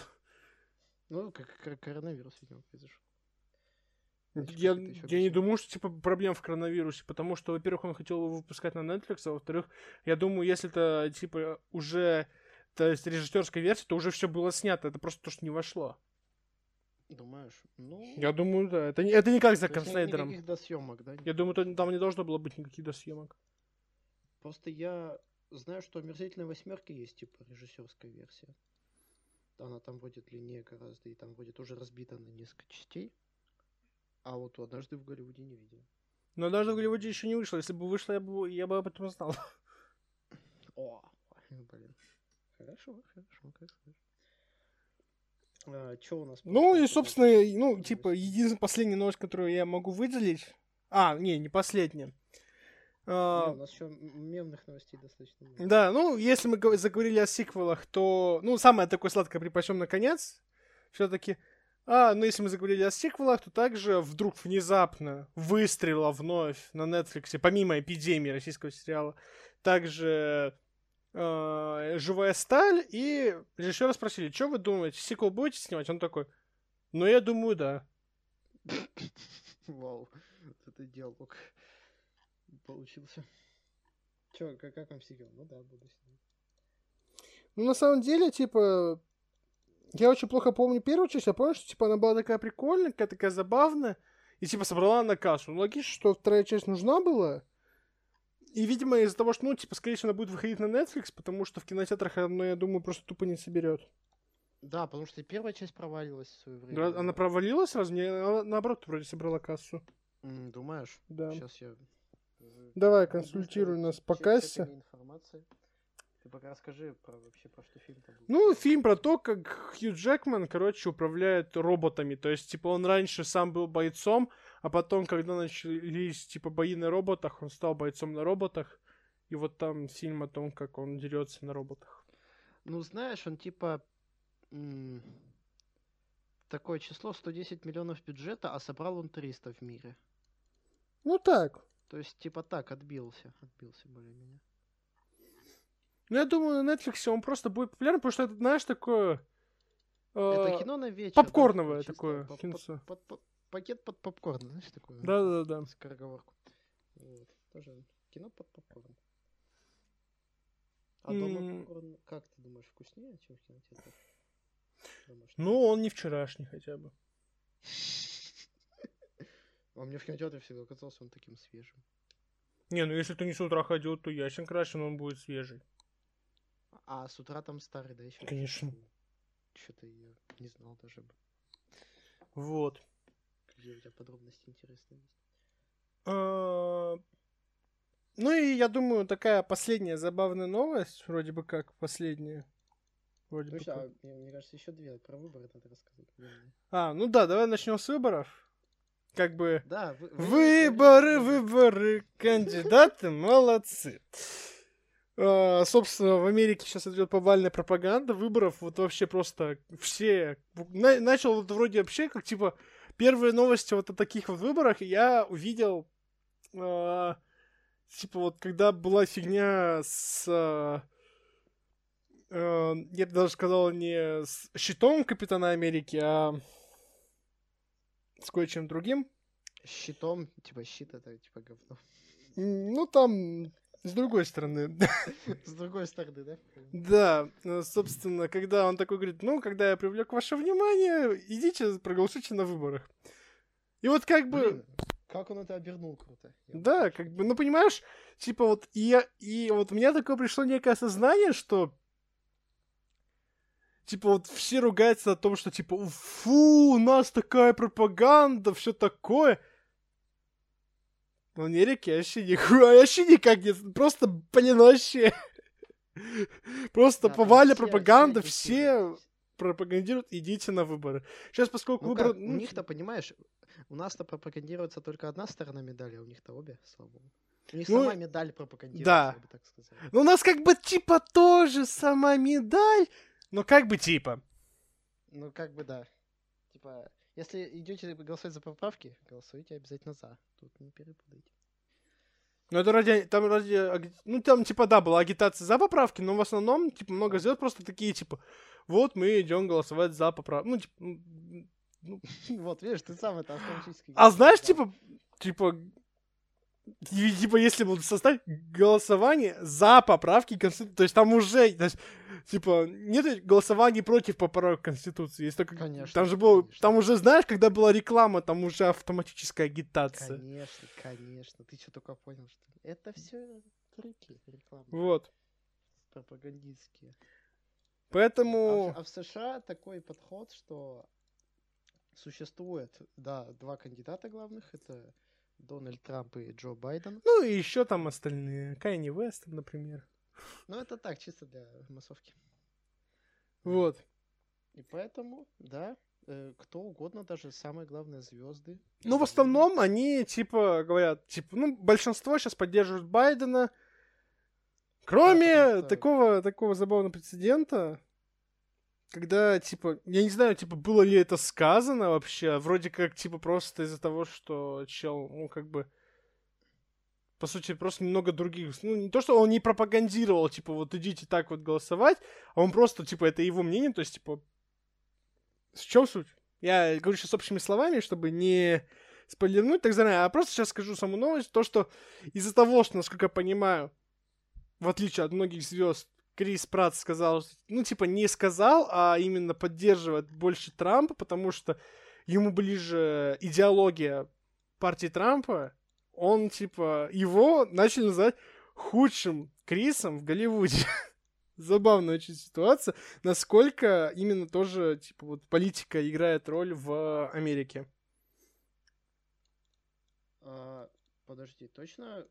Ну, как кор- коронавирус, видимо, произошел. Значит, Я, я не думаю, что типа проблем в коронавирусе, потому что, во-первых, он хотел его выпускать на Netflix, а во-вторых, я думаю, если это типа уже, то есть режиссерская версия, то уже все было снято, это просто то, что не вошло. Думаешь? Ну, Я думаю, да. Это это не как ни- Снайдером. никаких досъемок, да? Я думаю, то- там не должно было быть никаких досъемок. Просто я знаю, что омерзительной восьмерки есть, типа, режиссерская версия. Она там вроде длиннее гораздо, и там вроде тоже разбита на несколько частей. А вот однажды в Голливуде не видел. Но даже в Голливуде еще не вышло. Если бы вышло, я бы, я бы об этом знал. О, блин. Хорошо, хорошо, скажешь. А, чё у нас? Ну и, собственно, ну, типа, единственная последняя новость, которую я могу выделить... А, не, не последняя. А, Не, у нас еще мемных новостей достаточно много. Да, ну, если мы гов- заговорили о сиквелах, то, ну, самое такое сладкое припасем наконец, все-таки. А, ну, если мы заговорили о сиквелах, то также вдруг внезапно выстрела вновь на Netflix, помимо эпидемии российского сериала, также э, «Живая сталь», и режиссера спросили, что вы думаете, сиквел будете снимать? Он такой, ну, я думаю, да. Вау, вот это диалог получился. Че, как, как вам сиквел? Ну да, буду снимать. Ну, на самом деле, типа, я очень плохо помню первую часть, я помню, что, типа, она была такая прикольная, какая такая забавная, и, типа, собрала на кассу. Ну, логично, что вторая часть нужна была. И, видимо, из-за того, что, ну, типа, скорее всего, она будет выходить на Netflix, потому что в кинотеатрах она, я думаю, просто тупо не соберет. Да, потому что и первая часть провалилась в свое время. Она провалилась разве? Не, она, наоборот, вроде собрала кассу. Думаешь? Да. Сейчас я... Давай, быстро консультируй нас по кассе. Ты пока расскажи про вообще про что фильм-то был. Ну, фильм про то, как Хью Джекман, короче, управляет роботами. То есть, типа, он раньше сам был бойцом, а потом, когда начались, типа, бои на роботах, он стал бойцом на роботах. И вот там фильм о том, как он дерется на роботах. Ну, знаешь, он типа... м, Такое число 110 миллионов бюджета, а собрал он 300 в мире. Ну так. То есть, типа так, отбился. Отбился более-менее. Ну, я думаю, на Netflix он просто будет популярен, потому что это, знаешь, такое... Это э, кино на вечер. попкорновое такое по- кинцо. под- под- Пакет под попкорн, знаешь, такое? Да-да-да. Скороговорку. Вот. Тоже кино под попкорн. А дома попкорн, как ты думаешь, вкуснее, чем в? Домашний. Ну, он не вчерашний хотя бы. А мне в кинотеатре всегда казался он таким свежим. Не, ну если ты не с утра ходил, то ясен красен, он будет свежий. А с утра там старый, да, еще? Конечно. Что-то я не знал даже. бы. Вот. Где у тебя подробности интересные есть. А, Ну и я думаю, такая последняя забавная новость, вроде бы как последняя. Вроде бы Слушай, как. а мне, кажется, еще две про выборы надо рассказать. А, ну да, давай начнем с выборов. Как бы... Да, вы, вы- Выборы, вы- выборы, кандидаты молодцы. А, собственно, в Америке сейчас идет повальная пропаганда выборов. Вот вообще просто все... На- начал вот вроде вообще как типа первые новости вот о таких вот выборах я увидел а, типа вот когда была фигня с... а, я бы даже сказал не с щитом Капитана Америки, а с кое-чем другим. Щитом, типа щит это типа говно. Ну, там, с другой стороны. С другой стороны, да? Да, э, собственно, когда он такой говорит, ну, когда я привлек ваше внимание, идите, проголосуйте на выборах. И вот как бы, как он это обернул круто. Да, как бы, ну, понимаешь, типа вот, и, я, и вот у меня такое пришло некое осознание, что, типа вот все ругаются о том, что, типа, фу, у нас такая пропаганда, все такое. В Америке вообще нихуя, вообще никак нет, просто, блин, вообще. Просто Да, повальная пропаганда, все пропагандируют, идите на выборы. Сейчас, поскольку Ну выборы... как, у ну, них-то, понимаешь, у нас-то пропагандируется только одна сторона медали, а у них-то обе, слава богу. У них Ну, сама медаль пропагандируется, да. я бы так сказал. Ну, у нас как бы типа тоже сама медаль, но как бы типа. Ну, как бы да. Типа, если идете голосовать за поправки, голосуйте обязательно за. Тут не перепутайте. Ну, это ради, там ради, ну, там, типа, да, была агитация за поправки, но в основном, типа, много звезд просто такие, типа, вот мы идем голосовать за поправки. Ну, типа, м, ну, Вот, видишь, ты сам это автоматически... а знаешь, типа, типа, типа, если будут составить голосование за поправки Конституции, то есть там уже, то есть, типа, нет голосования против поправок Конституции, есть только, Конечно, там же было, конечно. там уже, знаешь, когда была реклама, там уже автоматическая агитация. Конечно, конечно. Ты что только понял, что? Это все трюки рекламы. Вот, Пропагандистские. поэтому... А, а в США такой подход, что существует, да, два кандидата главных. Это Дональд Трамп и Джо Байден. Ну и еще там остальные. Кайни Вест, например. Ну, это так, чисто для массовки. Вот. И поэтому, да, э, кто угодно, даже самые главные звезды. Ну, в основном они, типа, говорят, типа, ну, большинство сейчас поддерживают Байдена. Кроме что- такого, такого забавного прецедента, когда, типа, я не знаю, типа, было ли это сказано вообще, вроде как, типа, просто из-за того, что чел, ну, как бы, по сути, просто немного других, ну, не то, что он не пропагандировал, типа, вот идите так вот голосовать, а он просто, типа, это его мнение, то есть, типа, в чем суть? Я говорю сейчас общими словами, чтобы не спойлернуть, так заранее, а просто сейчас скажу саму новость, то, что из-за того, что, насколько я понимаю, в отличие от многих звезд, Крис Пратт сказал, ну, типа, не сказал, а именно поддерживает больше Трампа, потому что ему ближе идеология партии Трампа, он, типа, его начали называть худшим Крисом в Голливуде. Забавная очень ситуация, насколько именно тоже, типа, вот политика играет роль в Америке. А, подожди, точно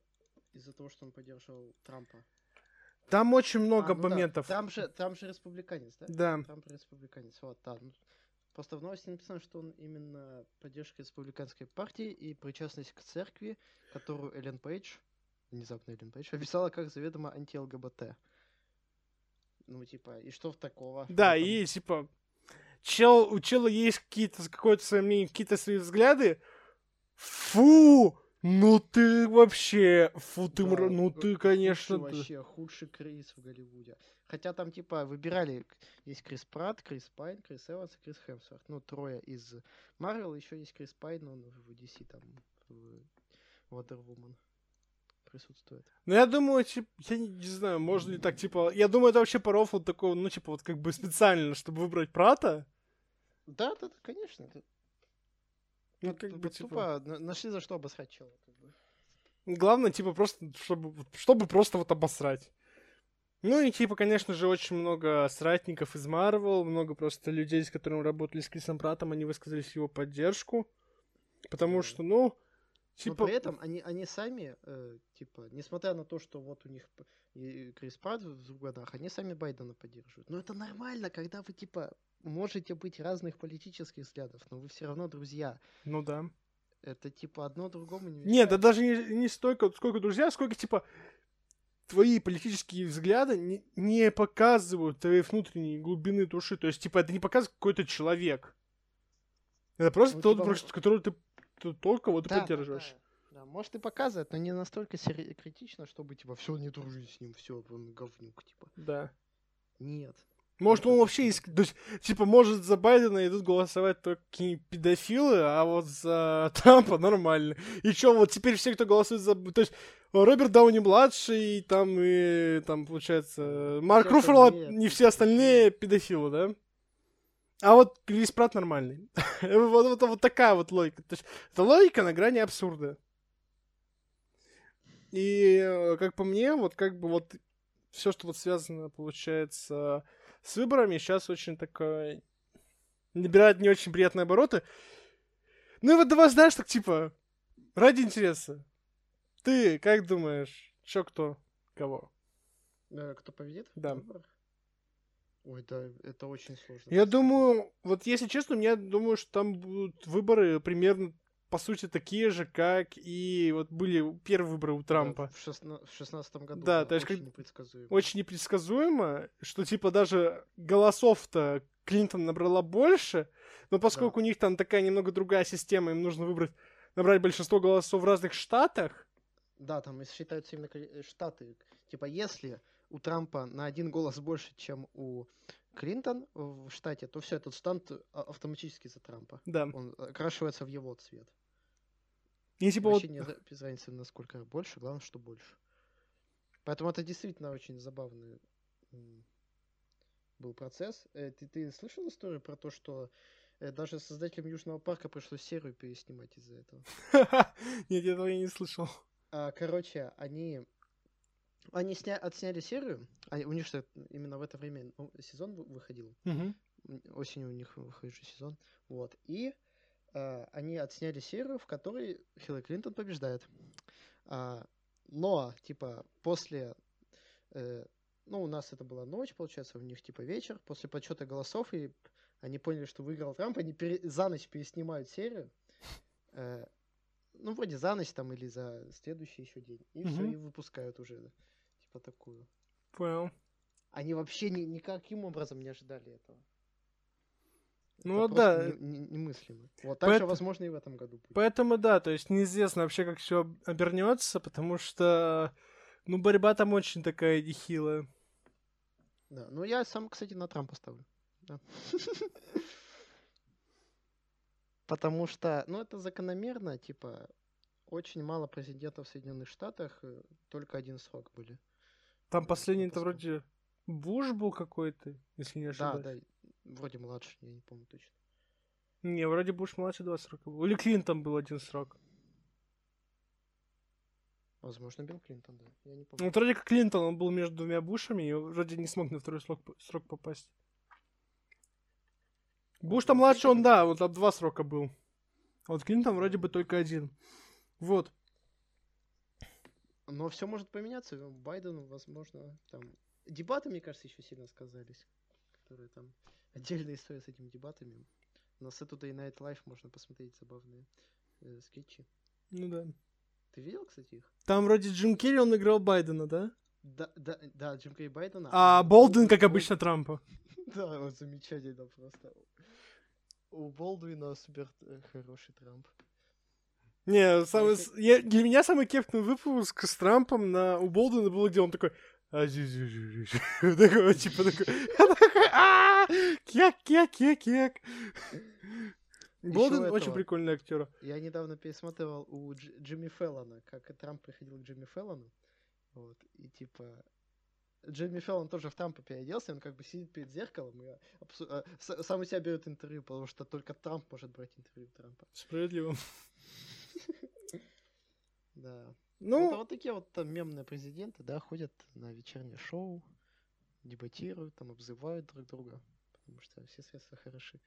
из-за того, что он поддерживал Трампа? Там очень много А, ну да, моментов. Там же, там же республиканец, да? Да. Трамп республиканец. Вот, да. ну, Просто в новости написано, что он именно поддержка республиканской партии и причастность к церкви, которую Эллен Пейдж, внезапно Эллен Пейдж, описала как заведомо анти-ЛГБТ. Ну, типа, и что в такого? Да, этом? и типа чел, у чела есть какие-то какое-то свое мнение, какие-то свои взгляды. Фу! Ну ты вообще, фу ты, Да, мра- ну ты, конечно, худший вообще худший Крис в Голливуде. Хотя там типа выбирали, есть Крис Пратт, Крис Пайн, Крис Эванс и Крис Хемсворт. Ну, трое из Марвел, еще есть Крис Пайн, он в DC там, в Wonder Woman присутствует. Ну, я думаю, типа, я не, не знаю, можно ли так, типа, я думаю, это вообще по рофлу такого, ну, типа, вот как бы специально, чтобы выбрать Прата. Да, да, да, конечно. это- Ну, как бы, типа, тупо на- нашли за что обосрать чела. как бы. главное, типа, просто, чтобы, чтобы просто вот обосрать. Ну и, типа, конечно же, очень много соратников из Марвел, много просто людей, с которыми работали с Крисом Пратом, они высказались в его поддержку. Потому что, ну, Но типа... при этом они, они сами, э, типа, несмотря на то, что вот у них и Крис Пратт в двух годах, они сами Байдена поддерживают. Но это нормально, когда вы, типа, можете быть разных политических взглядов, но вы все равно друзья. Ну да. Это, типа, одно другому не Нет, да мешает. даже не, не столько, сколько друзья, сколько, типа, твои политические взгляды не, не показывают твоей внутренней глубины души. То есть, типа, это не показывает какой-то человек. Это просто Ну, тот, типа, просто, которого ты, ты только вот и Да, поддерживаешь. да. Да, может и показывает, но не настолько сери- критично, чтобы, типа, все, не дружи с ним, все, он говнюк, типа. Да. Нет. Может, он вообще есть... То есть, типа, может, за Байдена идут голосовать только педофилы, а вот за Трампа нормально. И чё, вот теперь все, кто голосует за... То есть, Роберт Дауни-младший, там и, там, получается, Марк Руффало, не все остальные педофилы, да? А вот Крис Пратт нормальный. вот, вот, вот такая вот логика. То есть, это логика на грани абсурда. И, э, как по мне, вот как бы вот все, что вот связано, получается, с выборами, сейчас очень такое... Набирает не очень приятные обороты. Ну и вот давай, знаешь, так типа, ради интереса. Ты как думаешь, чё кто, кого? Э, Кто победит? в Да. выборах? Ой, да, это очень сложно. Я думаю, вот если честно, я думаю, что там будут выборы примерно, по сути, такие же, как и вот были первые выборы у Да, Трампа. В шестна- в шестнадцатом году. Да, то есть очень как- непредсказуемо. очень непредсказуемо, что типа даже голосов-то Клинтон набрала больше, но поскольку у них там такая немного другая система, им нужно выбрать, набрать большинство голосов в разных штатах, Да, там считаются именно э, штаты. Типа, если у Трампа на один голос больше, чем у Клинтон в штате, то все, этот штат а- автоматически за Трампа. да. Он окрашивается в его цвет. И типа вот, не без разницы, насколько больше, главное, что больше. Поэтому это действительно очень забавный был процесс. Э, Ты, ты слышал историю про то, что э, даже создателям Южного парка пришлось серию переснимать из-за этого? нет, этого я не слышал. А, короче, они они сня... отсняли серию. а у них что именно в это время ну, сезон вы- выходил. М, Осенью у них выходит сезон. Вот. И а, они отсняли серию, в которой Хиллари Клинтон побеждает. А, но, типа, после... э, ну, у нас это была ночь, получается, у них, типа, вечер. После подсчета голосов и они поняли, что выиграл Трамп, они пере... за ночь переснимают серию. Э, ну, вроде за ночь там или за следующий еще день. И все, Мгм. и выпускают уже, типа, такую. Понял. Они вообще ни, никаким образом не ожидали этого. Ну Это да. не- не- немыслимо. Вот так же, Поэт- возможно, и в этом году будет. Поэтому да, то есть неизвестно вообще, как все обернется, потому что, ну, борьба там очень такая нехилая. Да. Ну, я сам, кстати, на Трампа ставлю. Да. Потому что, ну, это закономерно, типа, очень мало президентов в Соединенных Штатах, э, только один срок были. Там Ну, последний-то посмотрим. вроде Буш был какой-то, если не Да, ошибаюсь. да, вроде младше, я не помню точно. Не, вроде Буш младше два срока был. Или Клинтон был один срок. Возможно, Билл Клинтон, да. Я не Ну, помню. вот вроде как Клинтон, он был между двумя Бушами и вроде не смог на второй срок, срок попасть. Ну, младше, он, да, вот там два срока был. А вот Клинтон вроде бы только один. Вот. Но все может поменяться. э, Байдену, возможно, там... Дебаты, мне кажется, еще сильно сказались. Которые там... Отдельная история с этими дебатами. На Saturday Night Live можно посмотреть забавные э, скетчи. Ну да. Ты видел, кстати, их? Там вроде Джим Керри, он играл Байдена, да? Да, да, да, Джим Кей Байдена. А у Болдуин, как обычно, Трампа. Да, вот замечательно просто. У Болдуина супер э, хороший Трамп. Не, самый, я- для меня самый кепный выпуск с Трампом на у Болдуина был, где он такой... «А, зю- зю- зю- зю». Такой, типа, такой... «А, Кек, кек, кек, кек. Болдуин очень прикольный актер. Я недавно пересматривал у Дж- Джимми Феллона, как Трамп приходил к Джимми Феллону. Вот, и типа... Джимми Феллон тоже в Трампа переоделся, он как бы сидит перед зеркалом и абсу- а, сам у себя берет интервью, потому что только Трамп может брать интервью Трампа. Справедливо. Да. Ну, а вот такие вот там мемные президенты, да, ходят на вечернее шоу, дебатируют, там обзывают друг друга, потому что все средства хороши.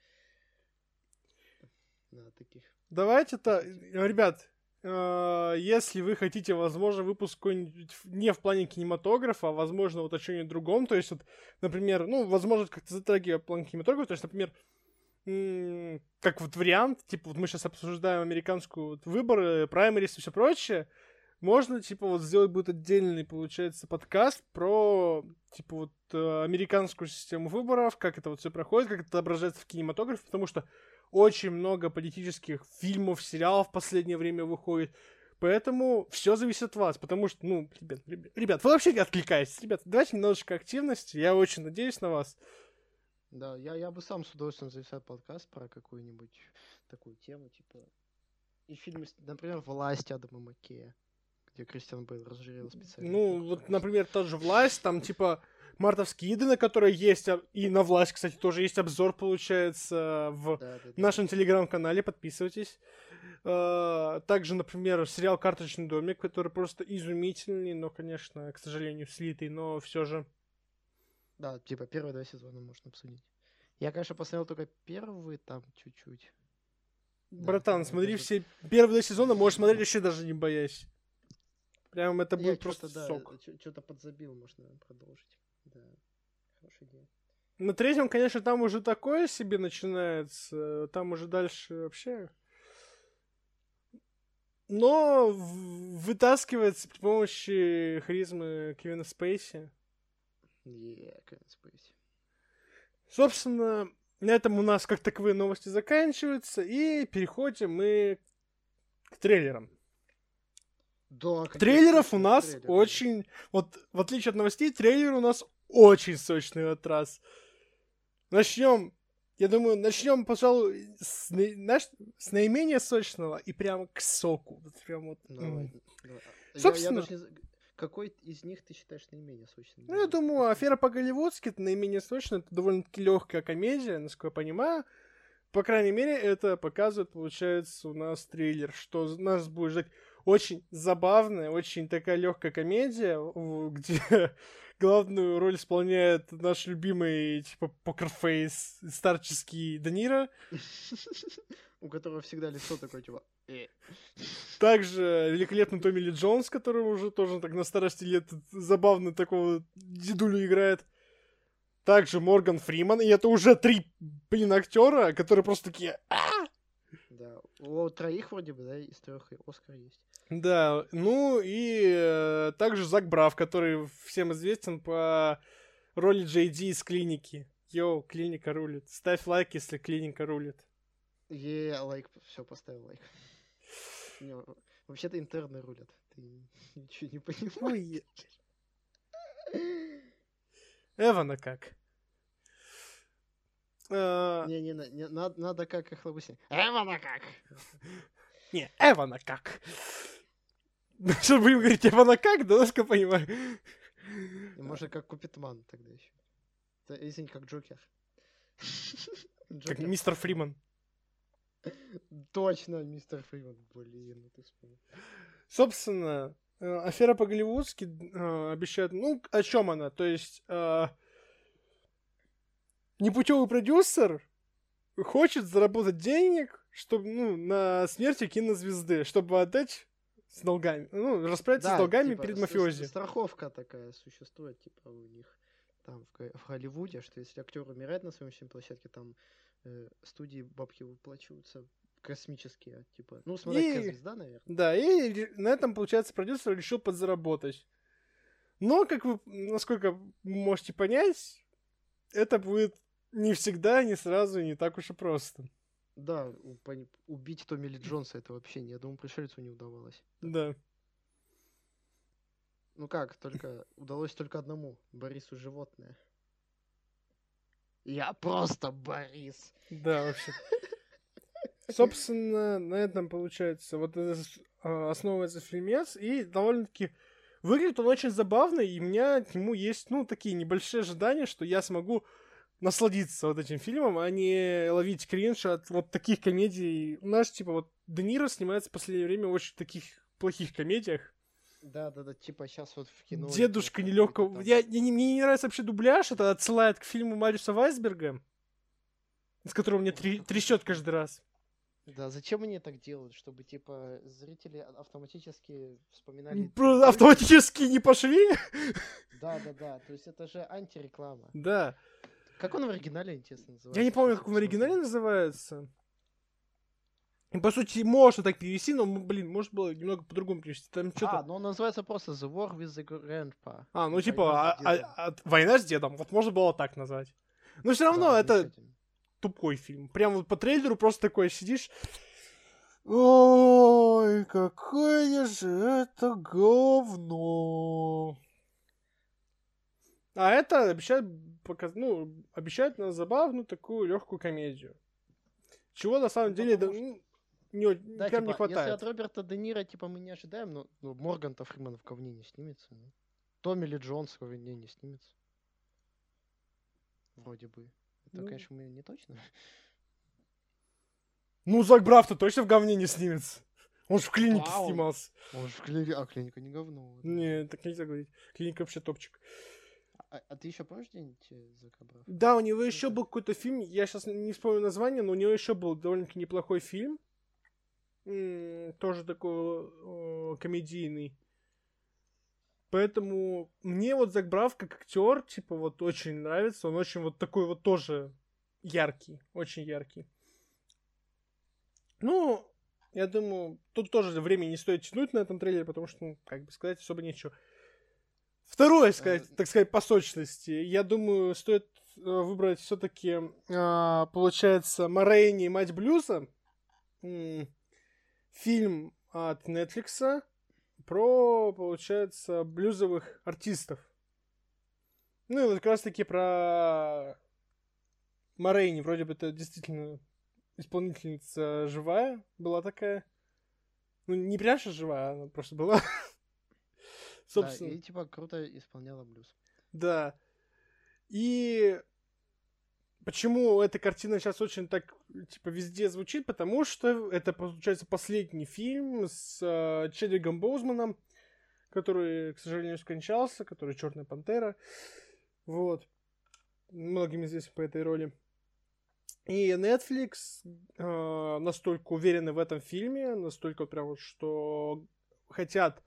Да, таких. давайте то ребят, э, если вы хотите, возможно, выпуск какой-нибудь не в плане кинематографа, а, возможно, вот о чем-нибудь другом, то есть, вот, например, ну, возможно, как-то затрагивая план кинематографа, то есть, например, как вот вариант, типа, вот мы сейчас обсуждаем американскую вот, выборы, праймерис и все прочее, можно, типа, вот сделать будет отдельный, получается, подкаст про, типа, вот э, американскую систему выборов, как это вот все проходит, как это отображается в кинематографе, потому что очень много политических фильмов, сериалов в последнее время выходит. Поэтому все зависит от вас, потому что, ну, ребят, ребят, вы вообще не откликаетесь. Ребят, давайте немножечко активности. Я очень надеюсь на вас. Да, я, я бы сам с удовольствием записал подкаст про какую-нибудь такую тему, типа... И фильмы, например, «Власть» Адама Маккея, где Кристиан Бейл разжирел специально. Ну, вот, например, тот же «Власть», там, типа, «Мартовские еды», на которой есть, и на «Власть», кстати, тоже есть обзор, получается, в Да, да, да. нашем телеграм-канале, подписывайтесь. Э, Также, например, сериал «Карточный домик», который просто изумительный, но, конечно, к сожалению, слитый, но все же. Да, типа первые два сезона можно обсудить. Я, конечно, посмотрел только первый там чуть-чуть. Да, Братан, это смотри даже- все первые два сезона, можешь смотреть вообще даже не боясь. Прям это будет просто да, сок. что-то подзабил, можно продолжить. Да, хорошая идея. На третьем, конечно, там уже такое себе начинается. Там уже дальше вообще... Но вытаскивается при помощи харизмы Кевина Спейси. Е, Кевин Спейси. Собственно, на этом у нас как таковые новости заканчиваются, и переходим мы к трейлерам. Да, Трейлеров у нас трейлеры. очень... Вот, в отличие от новостей, трейлеры у нас очень сочный в этот раз. Начнем, я думаю, начнем, пожалуй, с, знаешь, с наименее сочного и прямо к соку. Вот прям вот. Давай, давай. Я- Собственно- я даже не Какой из них ты считаешь наименее сочным? Ну, я думаю, афера по-голливудски наименее сочно. Это довольно-таки легкая комедия, насколько я понимаю. По крайней мере, это показывает, получается, у нас трейлер, что нас будет ждать очень забавная, очень такая легкая комедия, где главную роль исполняет наш любимый, типа, покерфейс старческий Данира. У которого всегда лицо такое, типа... «Э». Также великолепный Томми Ли Джонс, который уже тоже так на старости лет забавно такого дедулю играет. также Морган Фриман, и это уже три, блин, актера, которые просто такие... У троих вроде бы, да, из трех Оскар есть. Да, ну и э, также Зак Брав, который всем известен по роли Джей Ди из клиники. Йоу, клиника рулит. Ставь лайк, если клиника рулит. Е, лайк, все, поставил лайк. Вообще-то интерны рулят. Ты ничего не понимаешь. Эвана как? А, Не, не, не, надо, надо как охлобысить. Эвана как? Не, Эвана как? Что будем говорить Эвана как, да, насколько понимаю? Может, как Купитман тогда еще. Извини, как Джокер. Как мистер Фриман. Точно, мистер Фриман. Блин, ну ты вспомнил. Собственно, э, афера по-голливудски э, обещает... Ну, о чем она? То есть, э, непутевый продюсер хочет заработать денег, чтобы, ну, на смерти кинозвезды, чтобы отдать с долгами. Ну, расправиться с долгами типа, перед мафиози. Страховка такая существует, типа, у них там в, в Голливуде, что если актер умирает на съемочной площадке, там э, студии бабки выплачиваются космические, типа, ну, смотря И- звезда, наверное. Да, и на этом, получается, продюсер решил подзаработать. Но, как вы, насколько вы можете понять, это будет не всегда, не сразу, не так уж и просто. Да, убить Томми Ли Джонса это вообще ни одному пришельцу не удавалось. Да. Ну как, только удалось только одному, Борису животное. Я просто Борис. Да, вообще. Собственно, на этом, получается, вот это а, основывается фильмец, и довольно-таки выглядит он очень забавно, и у меня к нему есть, ну, такие небольшие ожидания, что я смогу насладиться вот этим фильмом, а не ловить кринж от вот таких комедий. У нас, типа, вот Де Ниро снимается в последнее время в очень таких плохих комедиях. Да, да, да, типа сейчас вот в кино. Дедушка это нелегкого. Я, я не- мне не нравится вообще дубляж, это отсылает к фильму Мариуса Вайсберга, с которого мне три- трясет каждый раз. Да, зачем они так делают, чтобы типа зрители автоматически вспоминали. Про- те- Автоматически не пошли? Да, да, да. То есть это же антиреклама. Да. Как он в оригинале, интересно, называется? Я не помню, как он в оригинале называется. И, по сути, можно так перевести, но, блин, может было немного по-другому перевести. Там что-то... А, ну он называется просто The War with the Grandpa. А, ну типа, а- а- а- война с дедом. Вот можно было так назвать. Но все равно Да, это тупой фильм. Прям вот по трейлеру просто такой сидишь. Ой, какое же это говно. А это обещает показ... ну, обещает на забавную такую легкую комедию. Чего на самом Ну, деле да, ну, не, Да, прям типа, не хватает. если от Роберта Де Ниро, типа, мы не ожидаем, но ну, Морган-то Фриман в говне не снимется. Ну. Томми Ли Джонс в говне не снимется. Вроде бы. Это, Ну. конечно, мы не точно. Ну, Зак Браф-то точно в говне не снимется. Он же в клинике Вау. снимался. Он же в клинике... А, клиника не говно. да. Не, так нельзя говорить. Клиника вообще топчик. А, а ты еще помнишь где-нибудь э, Зака Брафа? Да, у него еще был какой-то фильм, я сейчас не вспомню название, но у него еще был довольно-таки неплохой фильм. Тоже такой э, комедийный. Поэтому мне вот Зак Брав как актер, типа, вот очень нравится. Он очень вот такой вот тоже яркий, очень яркий. Ну, я думаю, тут тоже времени не стоит тянуть на этом трейлере, потому что, ну, как бы сказать, особо нечего. Второе, сказать, Э, так сказать, по сочности. Я думаю, стоит э, выбрать все-таки, получается, Морейни, Мать Блюза. Фильм от Netflix про, получается, блюзовых артистов. Ну и вот как раз таки про Морейни. Вроде бы это действительно исполнительница живая была такая. Ну, не что живая, она просто была. Собственно. Да, и типа круто исполняла блюз. Да. И почему эта картина сейчас очень так, типа, везде звучит? Потому что это, получается, последний фильм с э, Чедвигом Боузманом, который, к сожалению, скончался, который Черная пантера. Вот. Многим известен по этой роли. И Netflix э, настолько уверены в этом фильме, настолько прям вот, что хотят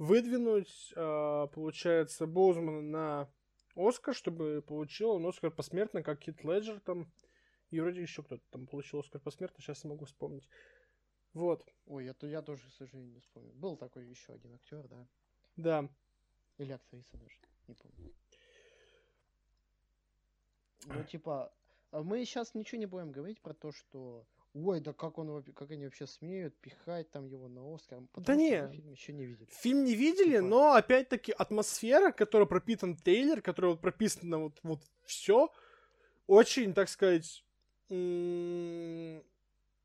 выдвинуть, э, получается, Боузмана на Оскар, чтобы получил он Оскар посмертно, как Кит Леджер там. И вроде еще кто-то там получил Оскар посмертно, сейчас не могу вспомнить. Вот. Ой, это я тоже, к сожалению, не вспомнил. Был такой еще один актер, да? Да. Или актриса даже, не помню. Ну, типа, а мы сейчас ничего не будем говорить про то, что ой, да как он как они вообще смеют пихать там его на Оскар. Да не. Фильм еще не видели. Фильм не видели, типа... но опять-таки атмосфера, которая пропитан трейлер, которая вот прописана вот, вот все, очень, так сказать,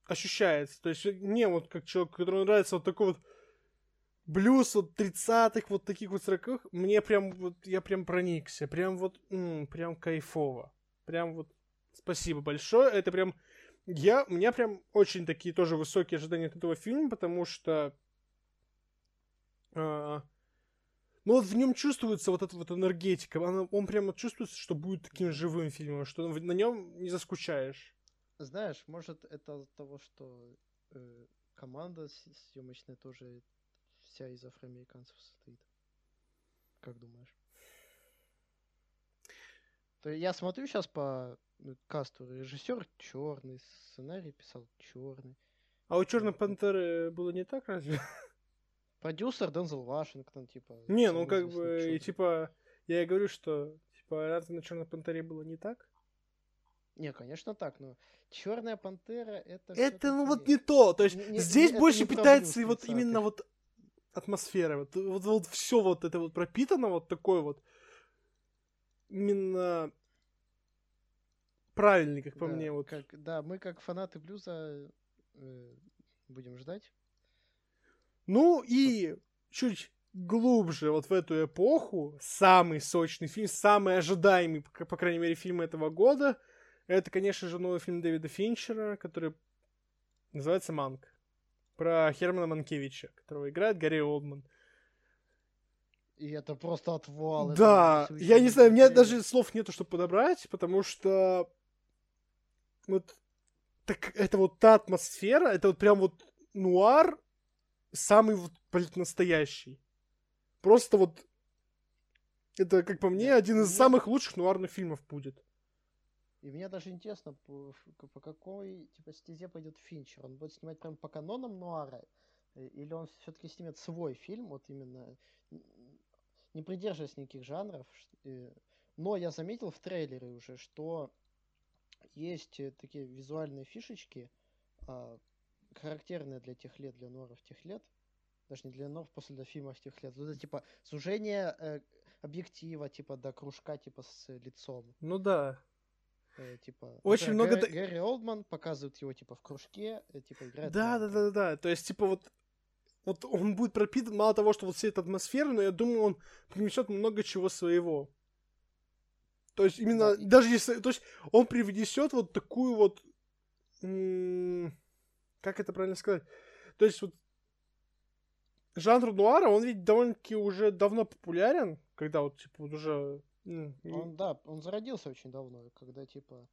ощущается. То есть мне вот как человек, которому нравится вот такой вот блюз вот 30-х, вот таких вот 40 мне прям вот, я прям проникся, прям вот, м, прям кайфово. Прям вот спасибо большое. Это прям я, у меня прям очень такие тоже высокие ожидания от этого фильма, потому что э, ну вот в нем чувствуется вот эта вот энергетика. Он, он прямо чувствуется, что будет таким живым фильмом, что на нем не заскучаешь. Знаешь, может это от того, что э, команда съемочная тоже вся из афроамериканцев состоит. Как думаешь? То я смотрю сейчас по касту. Режиссер черный, сценарий писал черный. А у Черной Пантеры было не так, разве? Продюсер Дензел Вашингтон, типа. Не, ну как бы, и, типа, я и говорю, что, типа, разве на Черной Пантере было не так? Не, конечно так, но Черная Пантера это... Это, ну, вот не то, то есть не, здесь не, больше питается вот именно вот атмосфера, вот, вот, вот все вот это вот пропитано вот такой вот именно правильный, как по да, мне. Вот. Как, да, мы как фанаты блюза э, будем ждать. Ну и чуть глубже вот в эту эпоху самый сочный фильм, самый ожидаемый, по, по крайней мере, фильм этого года, это, конечно же, новый фильм Дэвида Финчера, который называется «Манк». Про Хермана Манкевича, которого играет Гарри Олдман. И это просто отвал. Да, я не знаю, у меня даже слов нету, чтобы подобрать, потому что вот так это вот та атмосфера, это вот прям вот нуар самый вот, блин, настоящий. Просто вот это, как по мне, один из самых лучших нуарных фильмов будет. И мне даже интересно, по, по какой типа стезе пойдет Финчер. Он будет снимать прям по канонам нуара, э, или он все-таки снимет свой фильм, вот именно не придерживаясь никаких жанров. Э, но я заметил в трейлере уже, что есть э, такие визуальные фишечки, а, характерные для тех лет, для норов тех лет, даже не для норов, после для фильмов тех лет. Это типа сужение э, объектива, типа до кружка, типа с лицом. Ну да. Э, типа. Очень много. Гэри, Гэри Олдман показывает его типа в кружке, э, типа играет. Да, да, да, да, да. То есть типа вот вот он будет пропитан мало того, что вот вся эта атмосфера, но я думаю, он принесет много чего своего. То есть именно, да. даже если, то есть он привнесет вот такую вот, как это правильно сказать, то есть вот жанр нуара, он ведь довольно-таки уже давно популярен, когда вот, типа, вот уже... Он, да, он зародился очень давно, когда, типа,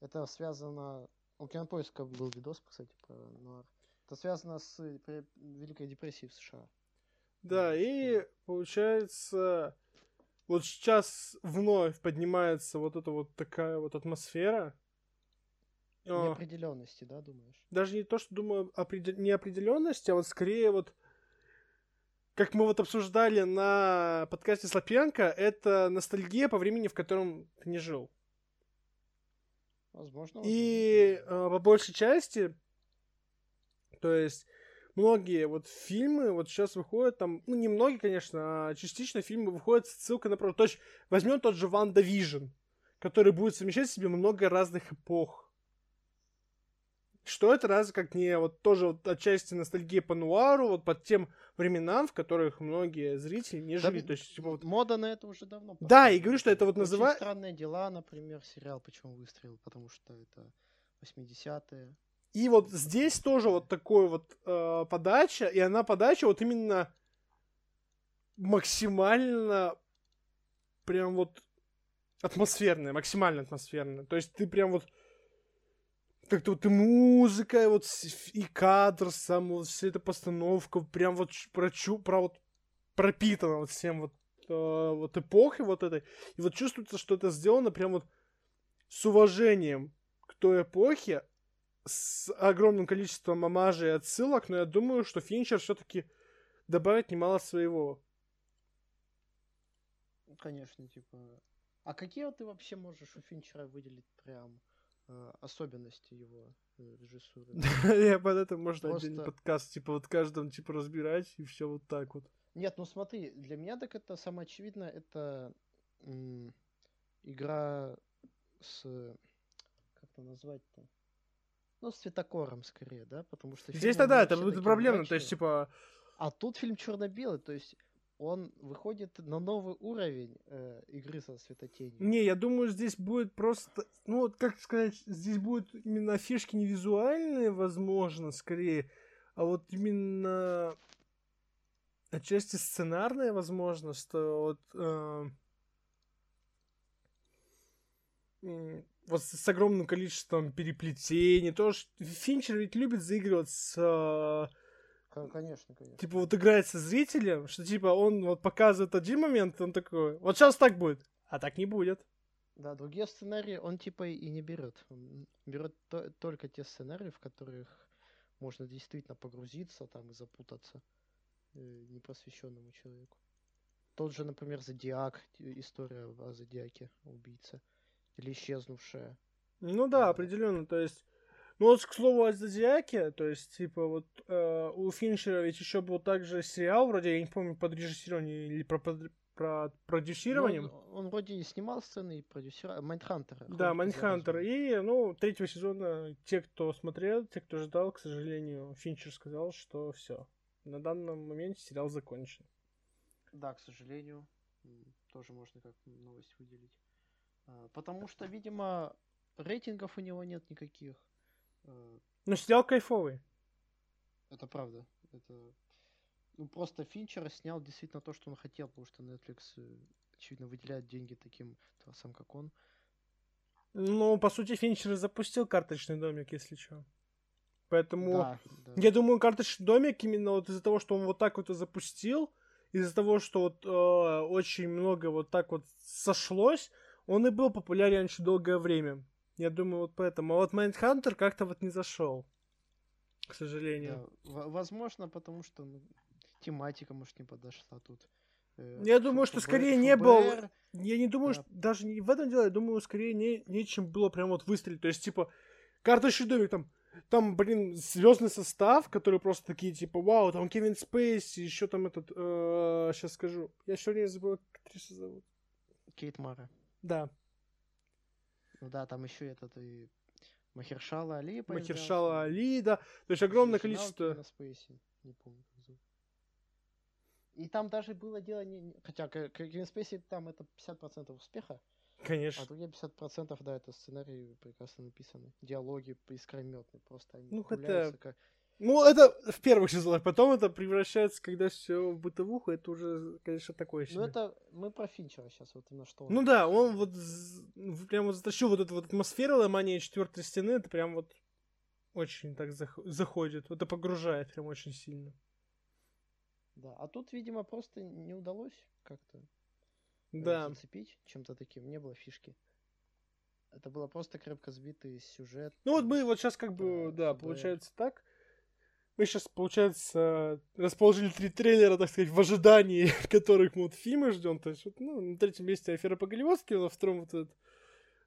это связано... У Кинопоиска был видос, кстати, про нуар. Это связано с Великой депрессией в США. Да, и получается, вот сейчас вновь поднимается вот эта вот такая вот атмосфера. А. Неопределенности, да, думаешь? Даже не то, что думаю определ... неопределенности, а вот скорее вот как мы вот обсуждали на подкасте Слопенко, это ностальгия по времени, в котором ты не жил. Возможно. И э, по большей части, то есть многие вот фильмы вот сейчас выходят там, ну не многие, конечно, а частично фильмы выходят с ссылкой на То есть возьмем тот же WandaVision, который будет совмещать в себе много разных эпох. Что это раз как не вот тоже вот отчасти ностальгия по нуару, вот под тем временам, в которых многие зрители не жили. Да, То есть, типа, вот... Мода на это уже давно. Да, и говорю, что это вот называется... Странные дела, например, сериал почему выстрелил, потому что это 80-е. И вот здесь тоже вот такой вот э, подача, и она подача вот именно максимально прям вот атмосферная, максимально атмосферная. То есть ты прям вот как-то вот и музыка, и вот и кадр сам, вот вся эта постановка, прям вот про, чу, про вот пропитана вот всем вот вот эпохи вот этой. И вот чувствуется, что это сделано прям вот с уважением к той эпохе, с огромным количеством мамажей и отсылок, но я думаю, что Финчер все-таки добавит немало своего. Конечно, типа. А какие вот ты вообще можешь у Финчера выделить прям э, особенности его э, режиссуры? Я под это можно отдельный подкаст, типа вот каждому типа разбирать и все вот так вот. Нет, ну смотри, для меня так это самое очевидное, это игра с как это назвать-то? Ну, с цветокором скорее, да, потому что... Здесь-то да, это будет проблемно, то есть, типа... А тут фильм черно-белый, то есть он выходит на новый уровень э, игры со светотенью. Не, я думаю, здесь будет просто, ну вот как сказать, здесь будут именно фишки не визуальные, возможно, скорее, а вот именно отчасти сценарные, возможно, что вот э, вот с огромным количеством переплетений. Тоже Финчер ведь любит заигрывать с... Конечно, конечно. Типа вот играет со зрителем, что типа он вот показывает один момент, он такой, вот сейчас так будет, а так не будет. Да, другие сценарии он типа и не берет. Он берет то, только те сценарии, в которых можно действительно погрузиться там и запутаться э, непосвященному человеку. Тот же, например, Зодиак, история о Зодиаке, убийце или исчезнувшая. Ну да, определенно. То есть, ну вот, к слову, о Зодиаке, то есть, типа, вот э, у Финчера ведь еще был также сериал, вроде, я не помню, под режиссированием или про, про, про продюсированием. Ну, он, он вроде и снимал сцены, и продюсировал. Mindhunter. Да, Mindhunter. И, ну, третьего сезона те, кто смотрел, те, кто ждал, к сожалению, Финчер сказал, что все. На данном моменте сериал закончен. Да, к сожалению. Тоже можно как новость выделить. А, потому что, видимо, рейтингов у него нет никаких. А, ну, сериал кайфовый. Это правда. Это... Ну, просто Финчер снял действительно то, что он хотел, потому что Netflix, э, очевидно, выделяет деньги таким творцам, как он. Ну, по сути, Финчер запустил карточный домик, если что. Поэтому да, да. я думаю, карточный домик именно вот из-за того, что он вот так вот и запустил, из-за того, что вот э, очень много вот так вот сошлось, он и был популярен очень долгое время. Я думаю, вот поэтому. А вот Майндхантер как-то вот не зашел. К сожалению. Да, возможно, потому что ну, тематика, может, не подошла тут. Э, я думаю, что скорее не был. Я не думаю, что даже не в этом дело, я думаю, скорее не, нечем было прям вот выстрелить. То есть, типа, карточный домик там. Там, блин, звездный состав, который просто такие, типа, вау, там Кевин Спейси, еще там этот, э, сейчас скажу. Я сегодня забыл, как актрису зовут. Кейт Мара. Да. Ну да, там еще этот и Махершала Али Махершала Али, да. То есть огромное количество... Спейси. Не помню, как зовут. И там даже было дело не... Хотя Кевин Спейси там это 50% успеха. Конечно. А другие 50% да, это сценарии прекрасно написаны. Диалоги искрометные. Просто они ну, хотя... как ну, это в первых сезонах, потом это превращается, когда все в бытовуху, это уже, конечно, такое себе. Ну, это мы про Финчера сейчас, вот именно что он... Ну да, он вот прям вот затащил вот эту вот атмосферу ломания четвертой стены, это прям вот очень так заходит, это погружает прям очень сильно. Да, а тут, видимо, просто не удалось как-то э, да. зацепить чем-то таким, не было фишки. Это было просто крепко сбитый сюжет. Ну вот мы вот сейчас как бы, да, да получается так мы сейчас, получается, расположили три трейлера, так сказать, в ожидании которых мы вот фильмы ждем. То есть, вот, ну, на третьем месте афера по-голливудски, на втором вот этот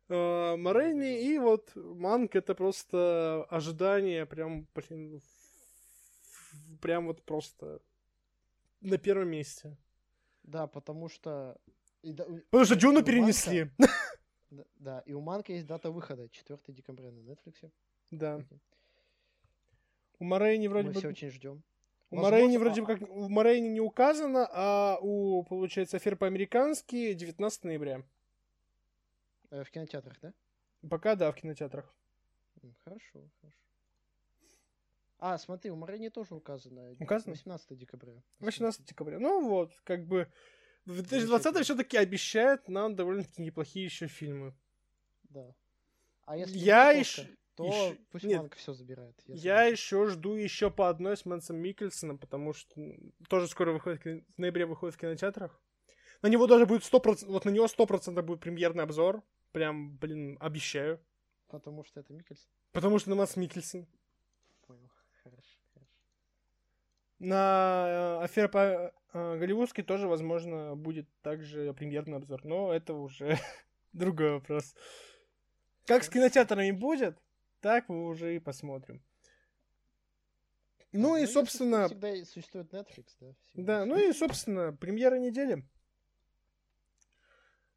э, Морейни, и вот Манк это просто ожидание, прям, блин, прям вот просто на первом месте. Да, потому что... Потому что Джуну перенесли. Да, да, и у Манка есть дата выхода, 4 декабря на Netflix. Да. У Морейни вроде Мы бы... все очень ждем. У Морейни вроде бы как... У Морейни не указано, а у, получается, афер по-американски 19 ноября. Э, в кинотеатрах, да? Пока да, в кинотеатрах. Хорошо, хорошо. А, смотри, у Морейни тоже указано. Указано? 18 декабря. 18 декабря. Ну вот, как бы... 2020 все-таки обещает нам довольно-таки неплохие еще фильмы. Да. А если я еще то еще... пусть Нет, Манк все забирает. Я еще жду еще по одной с Мэнсом Микельсоном, потому что тоже скоро выходит, в ноябре выходит в кинотеатрах. На него даже будет 100%, вот на него 100% будет премьерный обзор. Прям, блин, обещаю. Потому что это Микельсон. Потому что на Масс Микельсон. Понял. Хорошо, хорошо. На э, афера по э, голливудской тоже, возможно, будет также премьерный обзор. Но это уже другой вопрос. Как с кинотеатрами будет, так мы уже и посмотрим. Ну и, если собственно, Всегда и существует Netflix, да? да, всегда. ну и, собственно, премьера недели.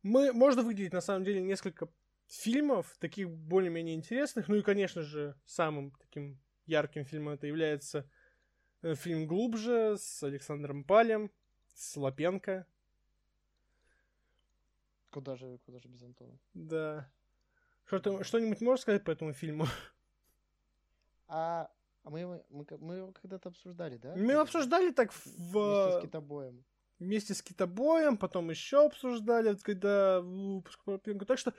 Мы, можно выделить, на самом деле, несколько фильмов, таких более-менее интересных. Ну и, конечно же, самым таким ярким фильмом это является э, фильм «Глубже» с Александром Палем, с Лапенко. Куда же, куда же без Антона? Да. Что-то, что-нибудь можешь сказать по этому фильму? А, а мы, его- мы, мы его когда-то обсуждали, да? Мы обсуждали так Вместе в... с китобоем. вместе с Китобоем, потом еще обсуждали, вот когда выпуск про Лапенко. Так что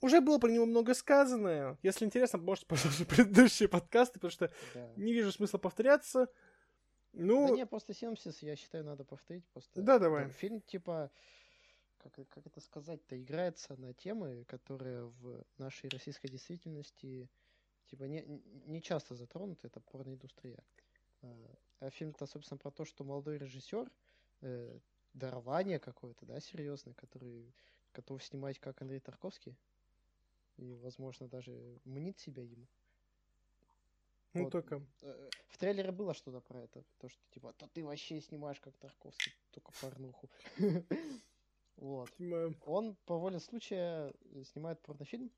уже было про него много сказано. Если интересно, можете послушать предыдущие подкасты, потому что Да. не вижу смысла повторяться. Ну, Да не, просто синопсис, я считаю, надо повторить. Просто Да, давай. там фильм, типа, как, э- как это сказать-то, играется на темы, которые в нашей российской действительности, типа, не, не часто затронуты, это порноиндустрия. А, А фильм-то, собственно, про то, что молодой режиссер, э, дарование какое-то, да, серьезное, который готов снимать как Андрей Тарковский, и, возможно, даже мнит себя им. ну вот. только. Э, В трейлере было что-то про это. То, что типа, то ты вообще снимаешь как Тарковский, только порнуху. Вот. понимаю. Он по воле случая снимает порнофильм,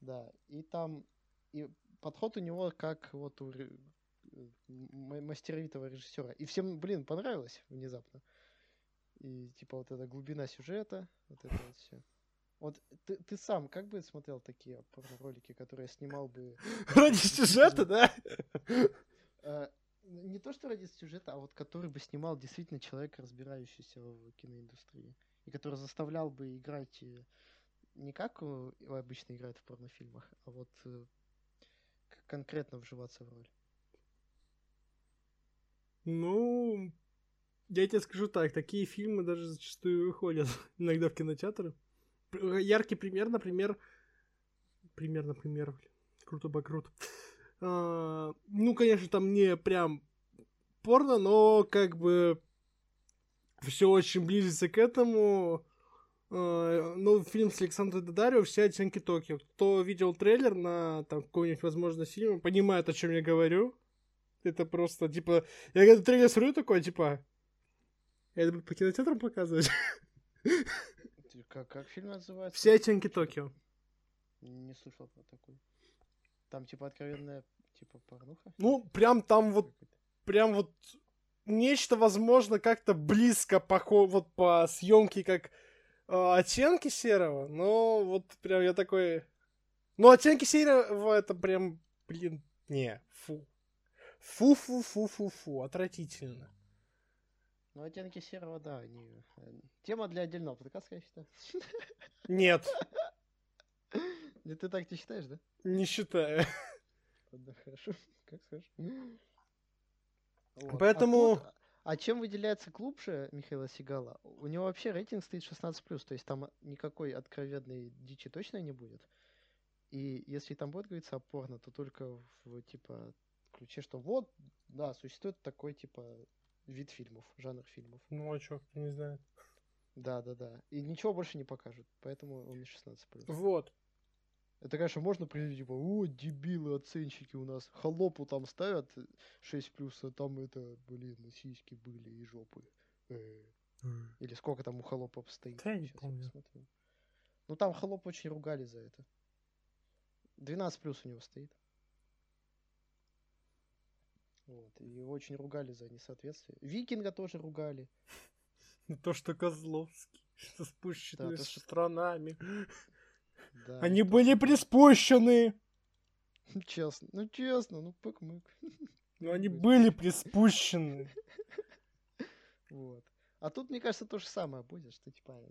да, и там и подход у него как вот у мастеровитого режиссера. И всем, блин, понравилось внезапно. И типа вот эта глубина сюжета, вот это вот все. Вот ты, ты сам как бы смотрел такие порно-ролики, которые снимал бы Ради сюжета, да? Э, не то, что ради сюжета, а вот который бы снимал действительно человек, разбирающийся в киноиндустрии. И который заставлял бы играть э, не как э, обычно играют в порнофильмах, а вот э, конкретно вживаться в роль. Ну, я тебе скажу так, такие фильмы даже зачастую выходят иногда в кинотеатры. Яркий пример, например, пример, например, круто бы круто. А, ну, конечно, там не прям порно, но как бы все очень близится к этому. А, Ну, фильм с Александром Дадарио «Все оттенки Токио». Кто видел трейлер на там, какой-нибудь, возможно, фильм, понимает, о чем я говорю. Это просто, типа, я когда трейлер смотрю такой, типа, это по кинотеатрам показывать? Как, как фильм называется? Все оттенки Токио. Не слышал про такой. Там типа откровенная типа порнуха? Ну, прям там вот, прям вот нечто, возможно, как-то близко по, вот по съемке, как э, оттенки серого, но вот прям я такой... Ну, оттенки серого это прям, блин, не, фу. Фу-фу-фу-фу-фу, отвратительно. Ну, оттенки серого, да, они... э, Тема для отдельного подкаста, я считаю. Нет, Не ты так не считаешь, да? не считаю. Ладно, хорошо. Как скажешь. Вот. Поэтому- А, тут- а чем выделяется клуб же Михаила Сигала? У него вообще рейтинг стоит 16+, то есть там никакой откровенной дичи точно не будет. И если там будет говориться о порно, то только в, типа, ключе, что вот, да, существует такой, типа, вид фильмов, жанр фильмов. Ну, а чё, не знаю. Да, да, да. И ничего больше не покажут, поэтому он не 16+. Вот. Это, конечно, можно прийти, типа, о, дебилы, оценщики у нас. Холопу там ставят 6 плюс, а там это, блин, сиськи были и жопы. Э. Или сколько там у холопов стоит. Да я не Щас помню. посмотрю. Ну там холоп очень ругали за это. 12 плюс у него стоит. Вот. И очень ругали за несоответствие. Викинга тоже ругали. То, что Козловский, что спущенные то, с странами. Да, Они то, были приспущены. Честно, ну честно, ну пык-мык. Но они были приспущены. Вот. А тут, мне кажется, то же самое будет, что типа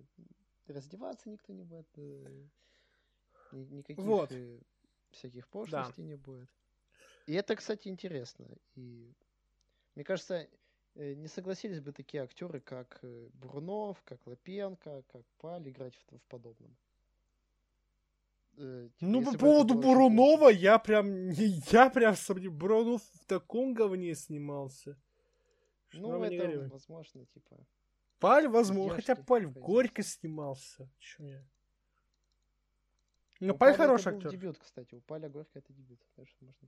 раздеваться никто не будет, э, ни- никаких Вот. э, всяких пошлостей не будет. И это, кстати, интересно. И мне кажется, э, не согласились бы такие актеры, как Брунов, как Лапенко, как Паль играть в, в подобном. Э, типа, ну, по поводу Бурунова, я прям, я прям сомневаюсь, Бурунов в таком говне снимался. Ну, это, возможно, типа... Паль, возможно, хотя Паль в Горько снимался. Чё я? Ну, Паль хороший актер. дебют, кстати. У Паля Горько это дебют, так что можно.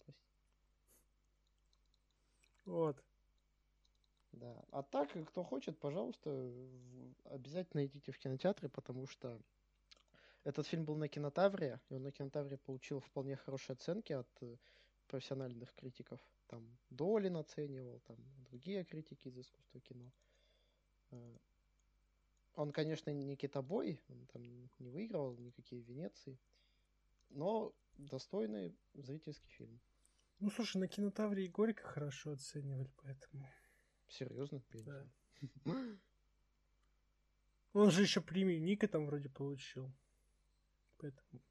Вот. Да. А так, кто хочет, пожалуйста, обязательно идите в кинотеатры, потому что этот фильм был на кинотавре, и он на кинотавре получил вполне хорошие оценки от э, профессиональных критиков. Там Долин оценивал, там другие критики из искусства кино. Э, он, конечно, не китобой, он там не выигрывал никакие Венеции, но достойный зрительский фильм. Ну, слушай, на кинотавре и Горько хорошо оценивали, поэтому... Серьезно? Да. Он же еще премию Ника там вроде получил. Поэтому...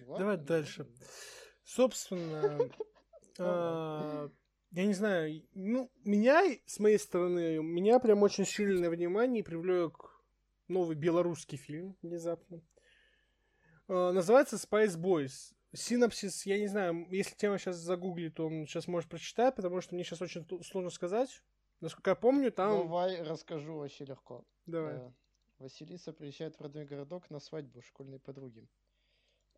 Ладно, Давай дальше. Ладно. Собственно, а, я не знаю, ну, меня, с моей стороны, меня прям очень сильное внимание привлек новый белорусский фильм внезапно. А, называется Spice Boys. Синапсис, я не знаю, если тема сейчас загуглит, то он сейчас может прочитать, потому что мне сейчас очень сложно сказать. Насколько я помню, там... Давай расскажу вообще легко. Давай. Василиса приезжает в родной городок на свадьбу школьной подруги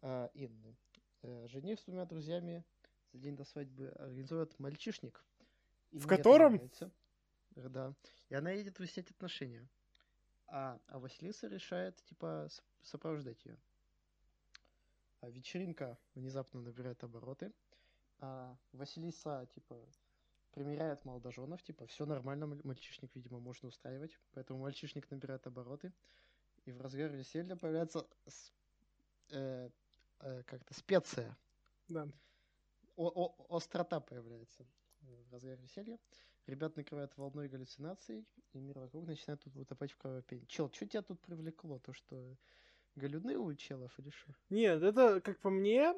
э, Инны. Э, жених с двумя друзьями за день до свадьбы организует мальчишник. В котором? Да. И она едет выяснять отношения. А, а Василиса решает, типа, сопровождать ее. А вечеринка внезапно набирает обороты. А Василиса, типа, примеряет молодоженов, типа, все нормально, мальчишник, видимо, можно устраивать. Поэтому мальчишник набирает обороты. И в разгар веселья появляется э, э, как-то специя. Да. О -о Острота появляется в разгар веселья. Ребят накрывают волной галлюцинаций, и мир вокруг начинает тут утопать в кровопении. Чел, что тебя тут привлекло? То, что галюны у челов или что? Нет, это, как по мне,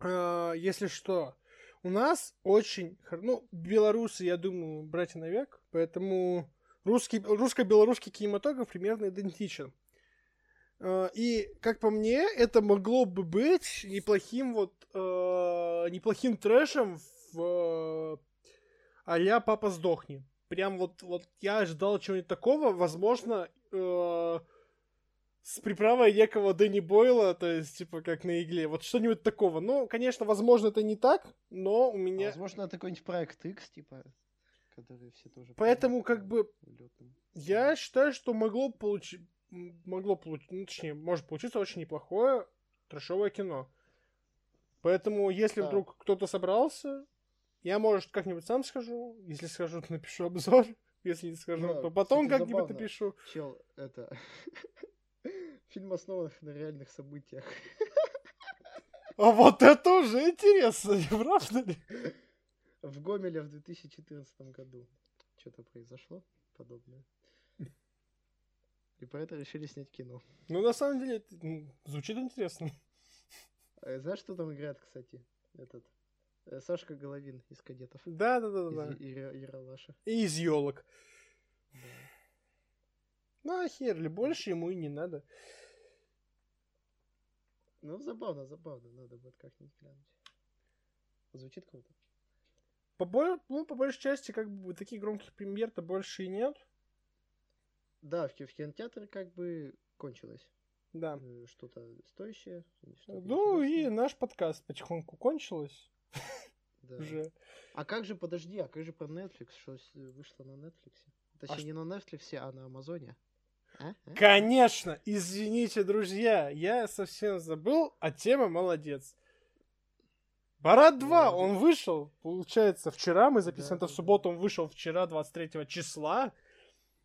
э, если что, у нас очень... Ну, белорусы, я думаю, братья на век, поэтому русский, русско-белорусский кинематограф примерно идентичен. Э, и, как по мне, это могло бы быть неплохим вот... Э, неплохим трэшем в... А «Папа, сдохни». Прям вот, вот я ожидал чего-нибудь такого, возможно, с приправой некого Дэнни Бойла, то есть, типа, как на игле. Вот что-нибудь такого. Ну, конечно, возможно, это не так, но у меня... А возможно, это какой-нибудь проект X, типа, который все тоже... Поэтому, как бы, я считаю, что могло получить... Могло получить, ну, точнее, может получиться очень неплохое трэшовое кино. Поэтому, если да. вдруг кто-то собрался, я, может, как-нибудь сам скажу. Если скажу, то напишу обзор. Если не скажу, да, то потом как-нибудь напишу. Чел, это... Фильм основан на реальных событиях. А вот это уже интересно, не правда ли? В Гомеле в 2014 году что-то произошло подобное. И поэтому решили снять кино. Ну, на самом деле, это, звучит интересно. А знаешь, что там играет, кстати? Этот э, Сашка Головин из кадетов. Да, да, да, да. Из Яралаша. И из елок. Да. Ну, а хер ли, больше ему и не надо. Ну, забавно, забавно. Надо будет как-нибудь глянуть. Звучит круто. По, ну, по большей части, как бы, таких громких премьер-то больше и нет. Да, в, в кинотеатре как бы кончилось. Да. Э, что-то стоящее. Что ну и наш подкаст потихоньку кончилось. Да. Уже. А как же, подожди, а как же про Netflix? Что вышло на Netflix? Точнее, а не на Netflix, а на Амазоне. Конечно, извините, друзья, я совсем забыл, а тема молодец. Барат 2, он вышел, получается, вчера, мы записываем это в субботу, он вышел вчера, 23 числа.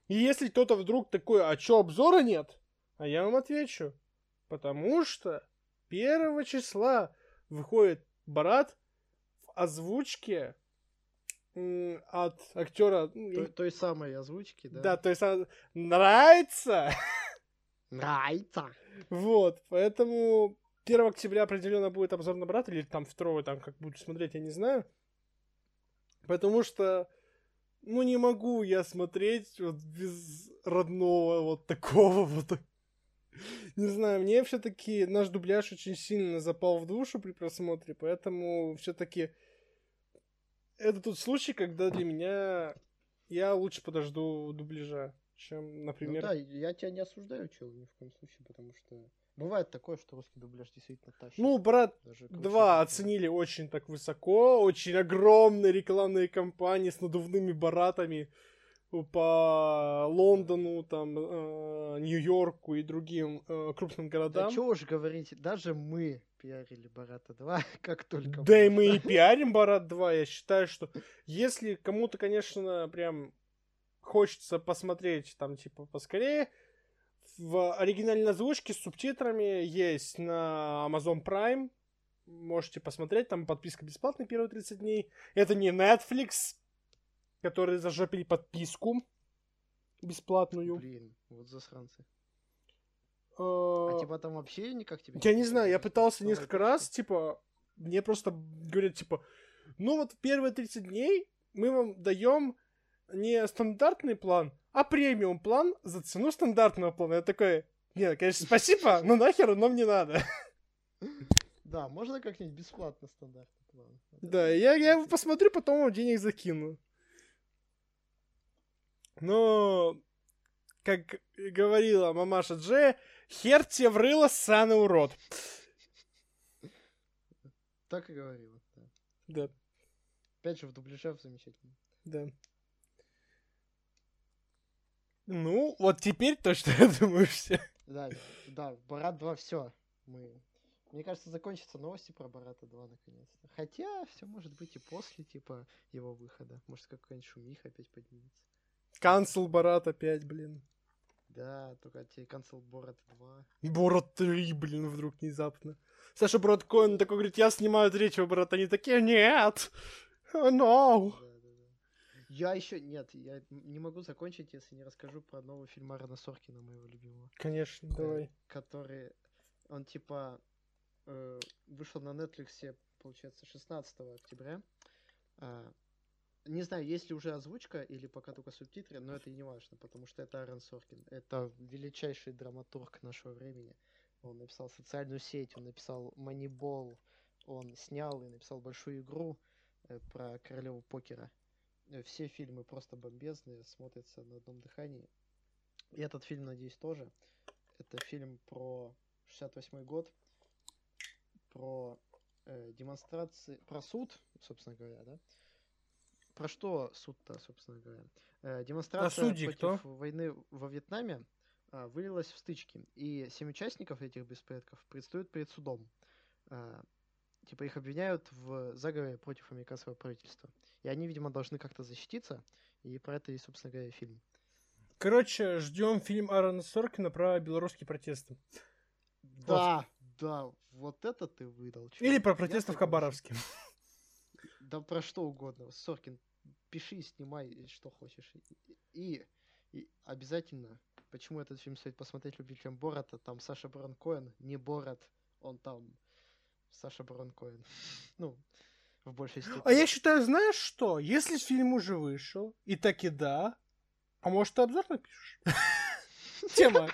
И если кто-то вдруг такой, а чё, обзора нет? А я вам отвечу. Потому что 1 числа выходит Барат в озвучке от актера... Ну, той, той самой озвучки, да? Да, то есть нравится. Нравится. Вот, поэтому 1 октября определенно будет обзор на брата, или там 2 там как буду смотреть, я не знаю. Потому что ну не могу я смотреть вот без родного вот такого вот. Не знаю, мне все-таки наш дубляж очень сильно запал в душу при просмотре, поэтому все-таки это тот случай, когда для меня я лучше подожду дубляжа, чем, например... Ну да, я тебя не осуждаю, чел, ни в коем случае, потому что бывает такое, что русский дубляж действительно тащит. Ну, брат, два оценили очень так высоко, очень огромные рекламные кампании с надувными баратами по Лондону, там, э, Нью-Йорку и другим э, крупным Да городам. чего уж говорить, даже мы пиарили Барата 2, как только Да и можно. мы и пиарим Барат 2. Я считаю, что если кому-то, конечно, прям хочется посмотреть там, типа, поскорее, в оригинальной озвучке с субтитрами есть на Amazon Prime. Можете посмотреть, там подписка бесплатная первые 30 дней. Это не Netflix, которые зажопили подписку бесплатную. Блин, вот засранцы. Э, А типа там вообще никак тебе... Я не знаю, я пытался несколько раз, типа, мне просто говорят, типа, ну вот первые 30 дней мы вам даем не стандартный план, а премиум план за цену стандартного плана. Я такой, не, конечно, спасибо, но нахер нам не надо. Да, можно как-нибудь бесплатно стандартный план. Да, я, я его посмотрю, потом вам денег закину. Но, как говорила мамаша Джея, хер тебе в рыло, ссаный урод. Так и говорила, да. Да, Опять же, в дубляжах замечательно. да. Ну, вот теперь точно, я думаю, все. Да, да, Барат 2, все. Мы... Мне кажется, закончатся новости про Барата 2 наконец-то. Хотя, все может быть и после, типа, его выхода. Может, какая-нибудь шумиха опять поднимется. Канцел Барат опять, блин. Да, только тебе Cancel Борат 2. Борат 3, блин, вдруг внезапно. Саша Брат Коэн такой говорит, я снимаю третьего Барата. Они такие, нет, oh, no. Да, да, да. Я еще... Нет, я не могу закончить, если не расскажу про новый фильм Аарона Соркина, моего любимого. Конечно, э, давай. Который... Он, типа, э, вышел на Netflix, получается, 16 октября. А, не знаю, есть ли уже озвучка или пока только субтитры, но это и не важно, потому что это Аарон Соркин. Это величайший драматург нашего времени. Он написал «Социальную сеть», он написал «Манибол», он снял и написал «Большую игру» э, про королеву покера. Э, Все фильмы просто бомбезные, смотрятся на одном дыхании. И этот фильм, надеюсь, тоже. Это фильм про 68 год, про э, демонстрации, про суд, собственно говоря, да? Про что суд-то, собственно говоря? Э, демонстрация судьи против кто? войны во Вьетнаме а, вылилась в стычки, и семь участников этих беспорядков предстают перед судом. А, типа их обвиняют в заговоре против американского правительства. И они, видимо, должны как-то защититься, и про это и, собственно говоря, фильм. Короче, ждем фильм Аарона Соркина про белорусские протесты. Да, да, вот это ты выдал. чувак. Или про Я протесты в такой Хабаровске. Да про что угодно. Соркин, пиши, снимай, что хочешь. И, и обязательно, почему этот фильм стоит посмотреть любителям Бората, там Саша Барон Коэн, не Борат, он там Саша Барон Коэн. Ну, в большей степени. А я считаю, знаешь что? Если фильм уже вышел, и так и да, а может ты обзор напишешь? Тема.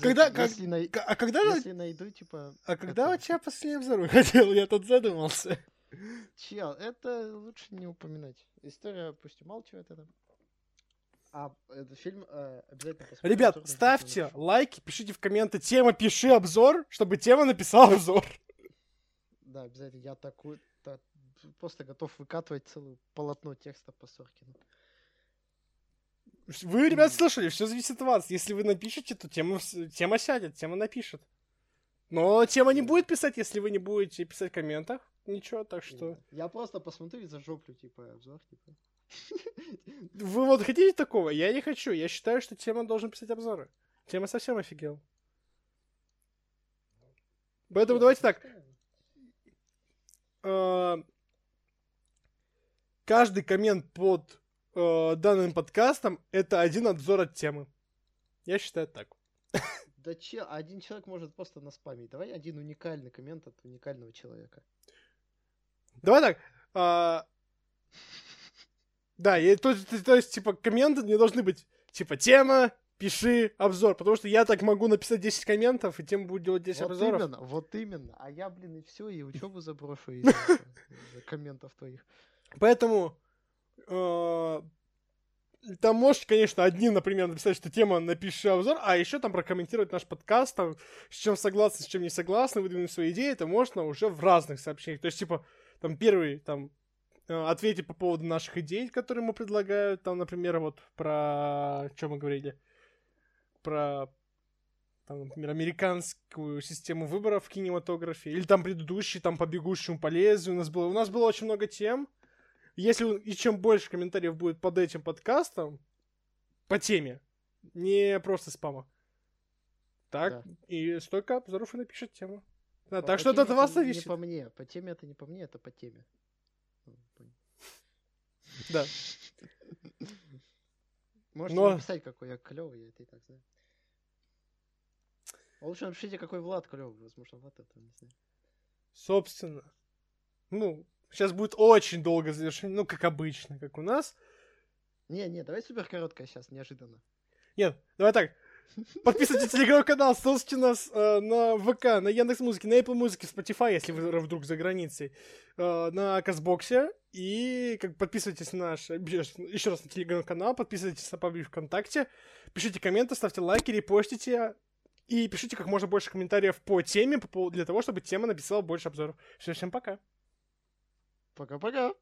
Когда- как- если, А когда, если найду, типа, а когда у тебя последний обзор выходил? Я тут задумался. чел, это лучше не упоминать. История пусть умалчивает это. А этот фильм э, обязательно посмотрим. Ребят, обзор ставьте напишу. лайки, пишите в комменты тема «Пиши обзор», чтобы тема написала обзор. Да, обязательно. Я такую та- просто готов выкатывать целое полотно текста по Соркину. Вы, ребят, слышали, все зависит от вас. Если вы напишете, то тема, тема сядет, тема напишет. Но тема не будет писать, если вы не будете писать в комментах. Ничего, так что... Я просто посмотрю и зажоплю, типа, обзор, типа. Вы вот хотите такого? Я не хочу. Я считаю, что тема должен писать обзоры. Тема совсем офигел. Поэтому Я давайте так. э, Каждый коммент под э, данным подкастом это один обзор от темы. Я считаю так. Да че, один человек может просто наспамить. Давай один уникальный коммент от уникального человека. Давай так. а, Да, и то, то, то есть, типа, комменты не должны быть, типа, тема, пиши обзор, потому что я так могу написать 10 комментов, и тем буду делать 10 Вот обзоров. именно, вот именно. А я, блин, и все, и учебу заброшу из-за комментов твоих. Поэтому э, там можешь, конечно, одним, например, написать, что тема напиши обзор, а еще там прокомментировать наш подкаст, там, с чем согласны, с чем не согласны, выдвинуть свои идеи, это можно уже в разных сообщениях. То есть, типа, там первый, там, э, ответить по поводу наших идей, которые мы предлагаем, там, например, вот про, что мы говорили, про там, например, американскую систему выборов в кинематографе, или там предыдущий, там, по бегущему по лезвию у нас было. У нас было очень много тем. Если и чем больше комментариев будет под этим подкастом, по теме, не просто спама, так, Да. и столько обзоров и напишет тему. Да, По- так по что это вас зависит. Не по мне. По теме это не по мне, это по теме. Ну. Да. Можете Но- написать, какой я клевый, я это и так знаю. А Лучше напишите, какой Влад клевый. Возможно, Влад это не знаю. Собственно. Ну, сейчас будет очень долго завершение, ну, как обычно, как у нас. Не, не, давай супер короткое сейчас, неожиданно. Нет, давай так. Подписывайтесь на телеграм-канал, слушайте нас э, на ВК, на Яндекс Музыке, на Apple Музыке, Spotify, если вы вдруг за границей, э, на Казбоксе. И как, подписывайтесь на наш, еще раз на телеграм-канал, подписывайтесь на паблик ВКонтакте, пишите комменты, ставьте лайки, репостите. И пишите как можно больше комментариев по теме, по для того, чтобы тема написала больше обзоров. Все, всем пока. Пока-пока.